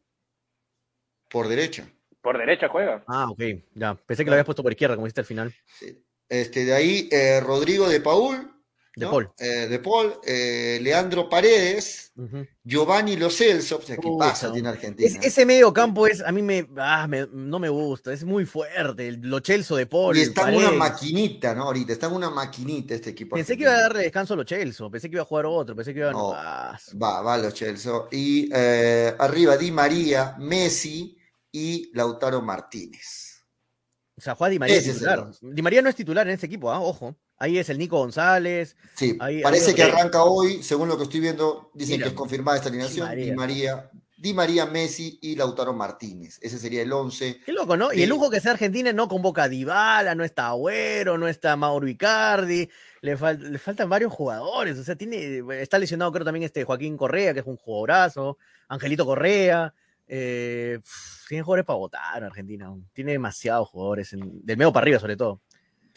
por derecha. Por derecha juega. Ah, ok. Ya. Pensé que lo habías puesto por izquierda, como dijiste al final. Sí. Este, de ahí eh, Rodrigo de Paul. De ¿no? Paul. Eh, de Paul, eh, Leandro Paredes. Giovanni Lo Celso. O sea, ¿Qué pasa tiene Argentina? Es- ese medio campo es, a mí me, ah, me- no me gusta, es muy fuerte. El, lo Chelso de Paul. y está en una maquinita, ¿no? Ahorita está en una maquinita este equipo. Pensé que iba a darle descanso a lo Chelsea, pensé que iba a jugar otro, pensé que iba a... No. Ah, Va, va los Chelsea. Y eh, arriba Di María, Messi y Lautaro Martínez. o sea, juega Di María es titular. Di María no es titular en este equipo, ah, ojo. Ahí es el Nico González. Sí, Ahí- parece ahí que arranca hoy, según lo que estoy viendo, dicen Mira, que es confirmada esta alineación. María. Di María, Di María, Messi y Lautaro Martínez. Ese sería el 11. Qué loco, ¿no? Y el lujo que sea Argentina no convoca a Dybala, no está Agüero, no está Mauro Icardi, le, fal- le faltan varios jugadores, o sea, tiene, está lesionado creo también este Joaquín Correa, que es un jugadorazo, Angelito Correa, eh, tiene jugadores para votar Argentina, tiene demasiados jugadores, en- del medio para arriba sobre todo.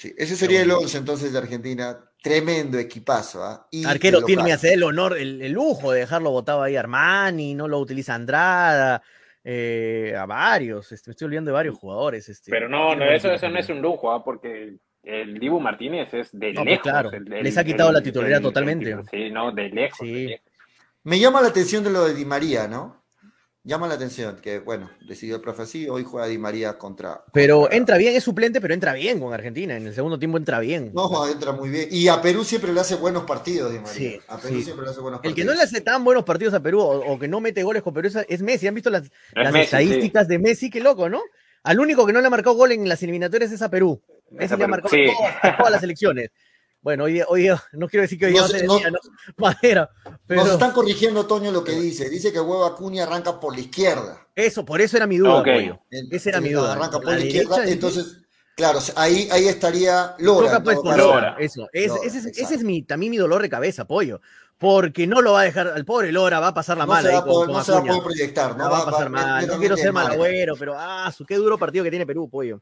Sí, ese sería el 11 entonces de Argentina. Tremendo equipazo. ¿ah? Y Arquero tiene, da el honor, el, el lujo de dejarlo votado ahí Armani, no lo utiliza Andrada, eh, a varios, este, me estoy olvidando de varios jugadores. Este, Pero no, no eso, no es un lujo, ¿ah? porque el Dibu Martínez es de No, pues lejos. claro, el- les ha quitado la titularidad el- totalmente. el- sí, no, de lejos. Sí. de lejos. Me llama la atención de lo de Di María, ¿no? Llama la atención que, bueno, decidió el profe así, hoy juega Di María contra... Pero contra- entra bien, es suplente, pero entra bien con Argentina. En el segundo tiempo entra bien. No, entra muy bien. Y a Perú siempre le hace buenos partidos, Di María. Sí, a Perú sí. siempre le hace buenos El partidos. que no le hace tan buenos partidos a Perú o, o que no mete goles con Perú es, es Messi. ¿Han visto las, las Messi, estadísticas de Messi? Qué loco, ¿no? Al único que no le ha marcado gol en las eliminatorias es a Perú. Messi a le ha marcado sí. todas, a todas las elecciones. Bueno, hoy, día- hoy no quiero decir que hoy No va el no- ¿no? <laughs> Madera, pero Nos están corrigiendo, Toño, lo que dice. Dice que Huevo Acuña arranca por la izquierda. eso, por eso era mi duda, Ok. Pollo. En- Esa era mi duda. Arranca ¿Por la, la izquierda, derecha, entonces, claro, ahí, ahí estaría Lora. Pues. Lora. Eso, es- Lora, ese, es, ese es mi, también mi dolor de cabeza, Pollo. Porque no lo va a dejar, al pobre Lora va a pasar la No, mala se va, ahí a con, poder, con no se va a poder proyectar. No No va a pasar mal. No quiero ser malagüero, pero ah, su qué duro partido que tiene Perú, pollo.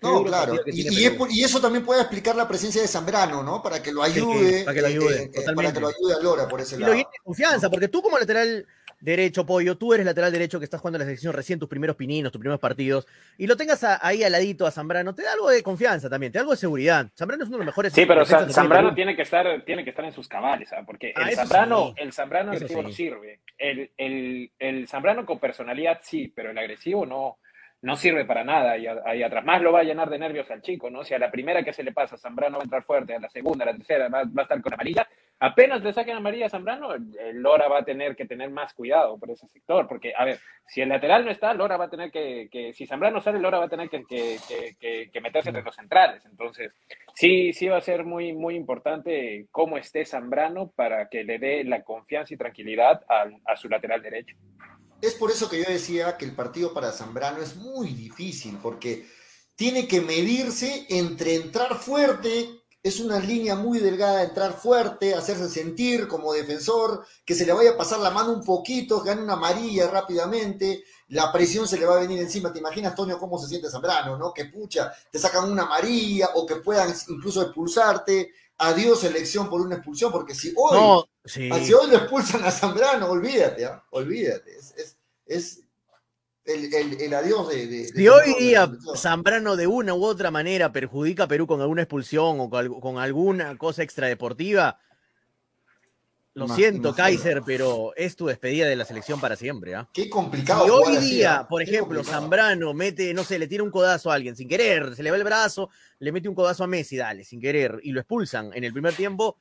No, claro. Y, y es Perú. por- y eso también puede explicar la presencia de Zambrano, ¿no? Para que lo Sí, ayude. para que lo eh, ayude, eh, para que lo ayude a Lora por ese Y lado. lo viene de confianza, porque tú como lateral derecho, Pollo, tú eres lateral derecho que estás jugando en la selección recién tus primeros pininos, tus primeros partidos, y lo tengas a- ahí al ladito a Zambrano, te da algo de confianza también, te da algo de seguridad. Zambrano es uno de los mejores. Sí, pero Zambrano tiene que estar, tiene que estar en sus cabales, ¿ah? porque Ah, el Zambrano, sí. el Zambrano agresivo sí. no sirve. El, el, el Zambrano con personalidad sí, pero el agresivo no, no sirve para nada ahí, a- atrás. Más lo va a llenar de nervios al chico, ¿no? Si a la primera que se le pasa, Zambrano va a entrar fuerte, a la segunda, a la tercera, va, a estar con amarilla. Apenas le saquen amarilla a Zambrano, el Lora va a tener que tener más cuidado por ese sector, porque, a ver, si el lateral no está, Lora va a tener que, que si Zambrano sale, Lora va a tener que, que, meterse entre los centrales. Entonces, sí, sí va a ser muy, muy importante cómo esté Zambrano para que le dé la confianza y tranquilidad a su lateral derecho. Es por eso que yo decía que el partido para Zambrano es muy difícil, porque tiene que medirse entre entrar fuerte, es una línea muy delgada, entrar fuerte, hacerse sentir como defensor, que se le vaya a pasar la mano un poquito, gane una amarilla rápidamente, la presión se le va a venir encima. ¿Te imaginas, Toño, cómo se siente Zambrano, no? Que pucha, te sacan una amarilla o que puedan incluso expulsarte. Adiós elección por una expulsión, porque si hoy No, sí. Ah, Si hoy lo expulsan a Zambrano, olvídate, ¿ah? olvídate. Es, es, es el, el- el adiós de. de- de Si hoy día. Zambrano de una u otra manera perjudica a Perú con alguna expulsión o con, con alguna cosa extradeportiva, lo siento. Kaiser, pero es tu despedida de la selección para siempre. ¿ah? Qué Si complicado. hoy jugar así, día, ¿ah? por Qué ejemplo, complicado. Zambrano mete, no sé, le tira un codazo a alguien sin querer, se le va el brazo, le mete un codazo a Messi, dale, sin querer, y lo expulsan en el primer tiempo,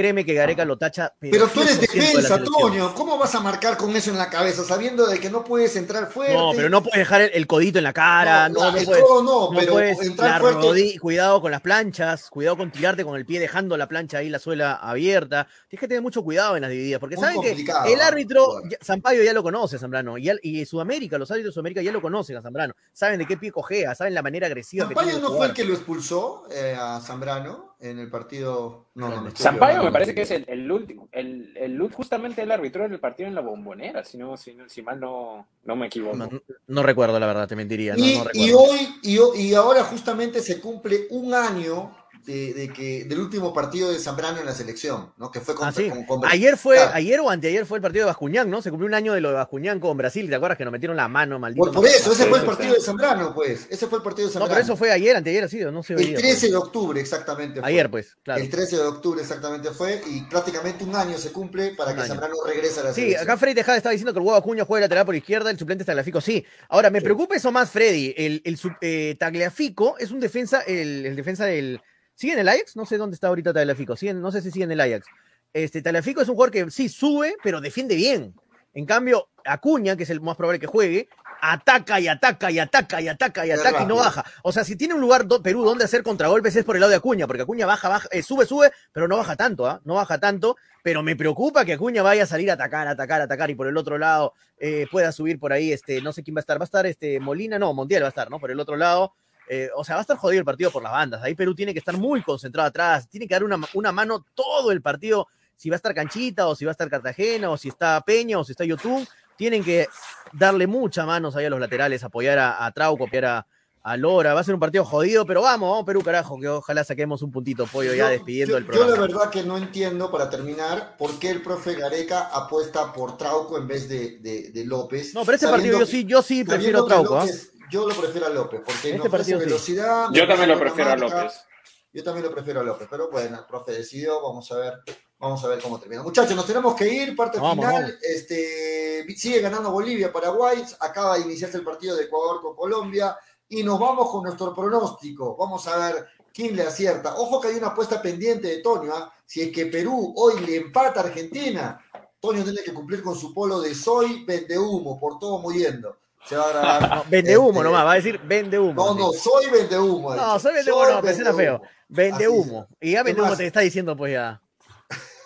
créeme que Gareca lo tacha. Pero tú eres 100% de la defensa, selección. Toño. ¿Cómo vas a marcar con eso en la cabeza sabiendo de que no puedes entrar fuerte? No, pero no puedes dejar el, el codito en la cara, no, la- no puedes. no, pero puedes, entrar fuerte. cuidado con las planchas, cuidado con tirarte con el pie dejando la plancha ahí, la suela abierta. Tienes que tener mucho cuidado en las divididas, porque Muy saben que el ¿ah? árbitro, Jugar. ya- Sampaio ya lo conoce, Zambrano, y, y Sudamérica, los árbitros de Sudamérica ya lo conocen a Zambrano, saben de qué pie cojea, saben la manera agresiva que ¿Sampaio tiene de no fue el que lo expulsó eh, a Zambrano en el partido? No, no, me Sampaio me parece que es el, el último, el, el, justamente el árbitro del partido en la bombonera, si, no, si, no- si mal no, no me equivoco. No, no- no recuerdo, la verdad, te mentiría. No, Y, no y recuerdo. hoy, y, y ahora justamente se cumple un año de, de que, del último partido de Zambrano en la selección, ¿no? Que fue con, Ah, sí. con- con Brasil. Ayer fue, Claro. ayer o anteayer fue el partido de Bascuñán, ¿no? Se cumplió un año de lo de Bascuñán con Brasil, ¿te acuerdas que nos metieron la mano, maldito? Por, por eso, ese Sí, fue el sí, partido sí. de Zambrano, pues. Ese fue el partido de No, Zambrano. pero eso fue ayer, anteayer ha sido, no sé. el 13 de octubre, exactamente. fue. Ayer, pues, claro. El 13 de octubre, exactamente fue. Y prácticamente un año se cumple para Un que año. Zambrano regrese a la Sí, selección. acá Freddy Tejada estaba diciendo que el huevo Acuña juega de lateral por izquierda, el suplente es Tagliafico, sí. Ahora, me preocupa eso más, Freddy. El, el eh, Tagliafico es un defensa, el, el defensa del. ¿Sigue en el Ajax? No sé dónde está ahorita Tagliafico. No sé si sigue en el Ajax. Este, Tagliafico es un jugador que sí sube, pero defiende bien. En cambio, Acuña, que es el más probable que juegue, ataca y ataca y ataca y ataca y ataca y no baja. O sea, si tiene un lugar do- Perú donde hacer contragolpes es por el lado de Acuña, porque Acuña baja, baja, eh, sube, sube, pero no baja tanto, ¿ah? No baja tanto, pero me preocupa que Acuña vaya a salir a atacar, atacar, atacar y por el otro lado eh, pueda subir por ahí, este, no sé quién va a estar, va a estar este Molina, no, Montiel va a estar, ¿no? Por el otro lado. Eh, o sea, va a estar jodido el partido por las bandas. Ahí Perú tiene que estar muy concentrado atrás, tiene que dar una, una mano todo el partido, si va a estar Canchita, o si va a estar Cartagena, o si está Peña, o si está YouTube, tienen que darle muchas manos ahí a los laterales, apoyar a, a Trauco, apoyar a, a Lora. Va a ser un partido jodido, pero vamos, vamos Perú, carajo, que ojalá saquemos un puntito pollo ya Yo- despidiendo yo, el Yo programa. la verdad que no entiendo, para terminar, por qué el profe Gareca apuesta por Trauco en vez de, de- de López. No, pero este sabiendo partido yo sí, yo sí prefiero Trauco. López- Yo lo prefiero a López, porque Este sí. velocidad. Yo también lo prefiero a. López. Yo también lo prefiero a López, pero bueno, el profe decidió, vamos a ver, vamos a ver cómo termina. Muchachos, nos tenemos que ir, parte Vamos, final. vamos. Este, sigue ganando Bolivia, Paraguay, acaba de iniciarse el partido de Ecuador con Colombia y nos vamos con nuestro pronóstico. Vamos a ver quién le acierta. Ojo que hay una apuesta pendiente de Toño, ¿ah? si es que Perú hoy le empata a Argentina, Toño tiene que cumplir con su polo de soy vende humo, por todo muriendo. Se va a grabar. <laughs> No, vende humo este, nomás, va a decir vende humo. No, no, soy vende humo. No, soy vende humo, no, me suena feo. Vende humo. Y ya vende humo te está diciendo, pues ya. <laughs>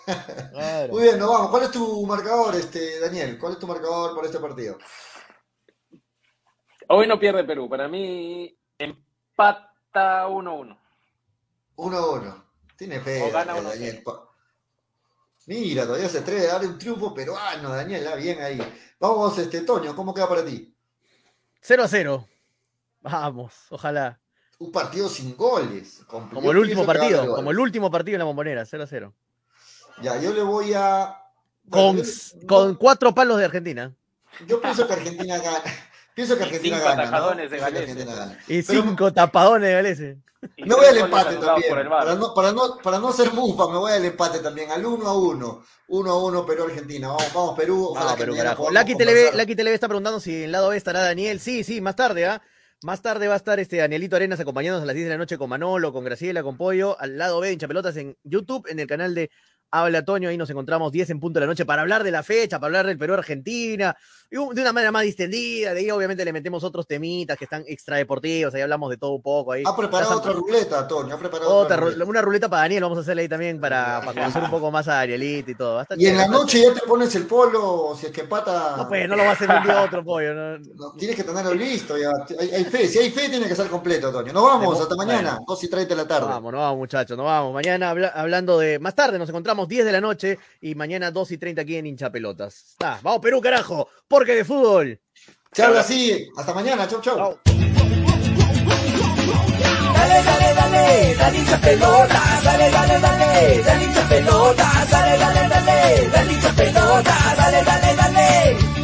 Claro. Muy bien, nos vamos. ¿Cuál es tu marcador, este, Daniel? ¿Cuál es tu marcador para este partido? Hoy no pierde Perú. Para mí, empata 1-1. 1-1. Tiene fe. O gana Daniel. Mira, todavía se atreve a dar un triunfo peruano, Daniel. bien ahí. Vamos, este, Toño, ¿cómo queda para ti? 0 0. Vamos, ojalá. Un partido sin goles. Como el último partido, como el último partido en la bombonera, 0 0. Ya, yo le voy a. Con, con cuatro palos de Argentina. Yo pienso que Argentina gana. Pienso que Argentina gana. ¿no? de Galese. Y cinco tapadones de Galese. Me voy al empate también. Para no, para, no, para no ser mufa, me voy al empate también. Al 1 a 1. 1 a 1 Perú-Argentina. Vamos, vamos, Perú. Ojalá no, Perú, carajo. Lucky TV, está preguntando si en el lado B estará Daniel. Sí, sí, más tarde, ¿ah? Más tarde va a estar este Danielito Arenas acompañándonos a las 10 de la noche con Manolo, con Graciela, con Pollo, al lado B en Chapelotas en YouTube, en el canal de Habla Toño, ahí nos encontramos 10 en punto de la noche para hablar de la fecha, para hablar del Perú-Argentina, de una manera más distendida. De ahí, obviamente, le metemos otros temitas que están extradeportivos, ahí hablamos de todo un poco. Ahí. Ha preparado otra ruleta, Toño, ha preparado otra, ruleta. Una ruleta para Daniel, vamos a hacerle ahí también para, conocer un poco más a Danielito y todo. y en la noche ya te pones el polo, si es que pata. No, pues, no lo va a hacer un día otro pollo. No. tienes que tenerlo listo, ya. Hay, fe, si hay fe, tiene que ser completo, Toño. Nos vamos, hasta mañana, 2 y 30 de la tarde. Vamos, nos vamos, muchachos, nos vamos. Mañana hablando de. Más tarde nos encontramos 10 de la noche y mañana 2 y 30 aquí en Hinchapelotas. Ah, vamos Perú, carajo, porque de fútbol. Chao, así. Hasta mañana. Chau, chau. Dale, dale, dale, dale hincha pelota, dale, dale, dale, dale hincha pelota, dale, dale, dale, dale hincha pelota, dale, dale, dale.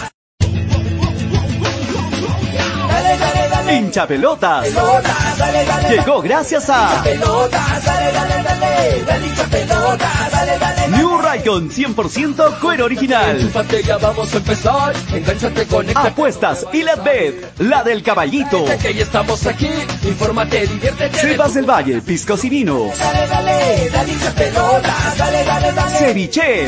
Hincha pelotas. Llegó gracias a. New Raycon 100% cuero original. A empezar. Apuestas y la bet, la del caballito. Estamos aquí. Infórmate, diviértete. Sebas del Valle, piscos y vinos. Ceviche.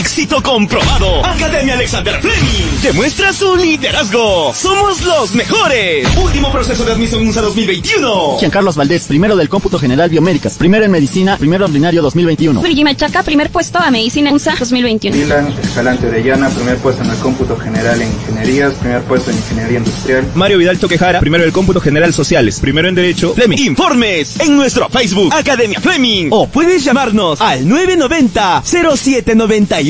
Éxito comprobado. Academia Alexander Fleming demuestra su liderazgo. Somos los mejores. Último proceso de admisión USA 2021. Carlos Valdés, primero del cómputo general biomédicas, primero en medicina, primero ordinario 2021. Luigi Machaca, primer puesto a medicina USA 2021. Milan Escalante Orellana, primer puesto en el cómputo general en ingenierías, primer puesto en ingeniería industrial. Mario Vidal Toquejara, primero del cómputo general sociales, primero en derecho. Fleming. Informes en nuestro Facebook Academia Fleming o puedes llamarnos al 990 0798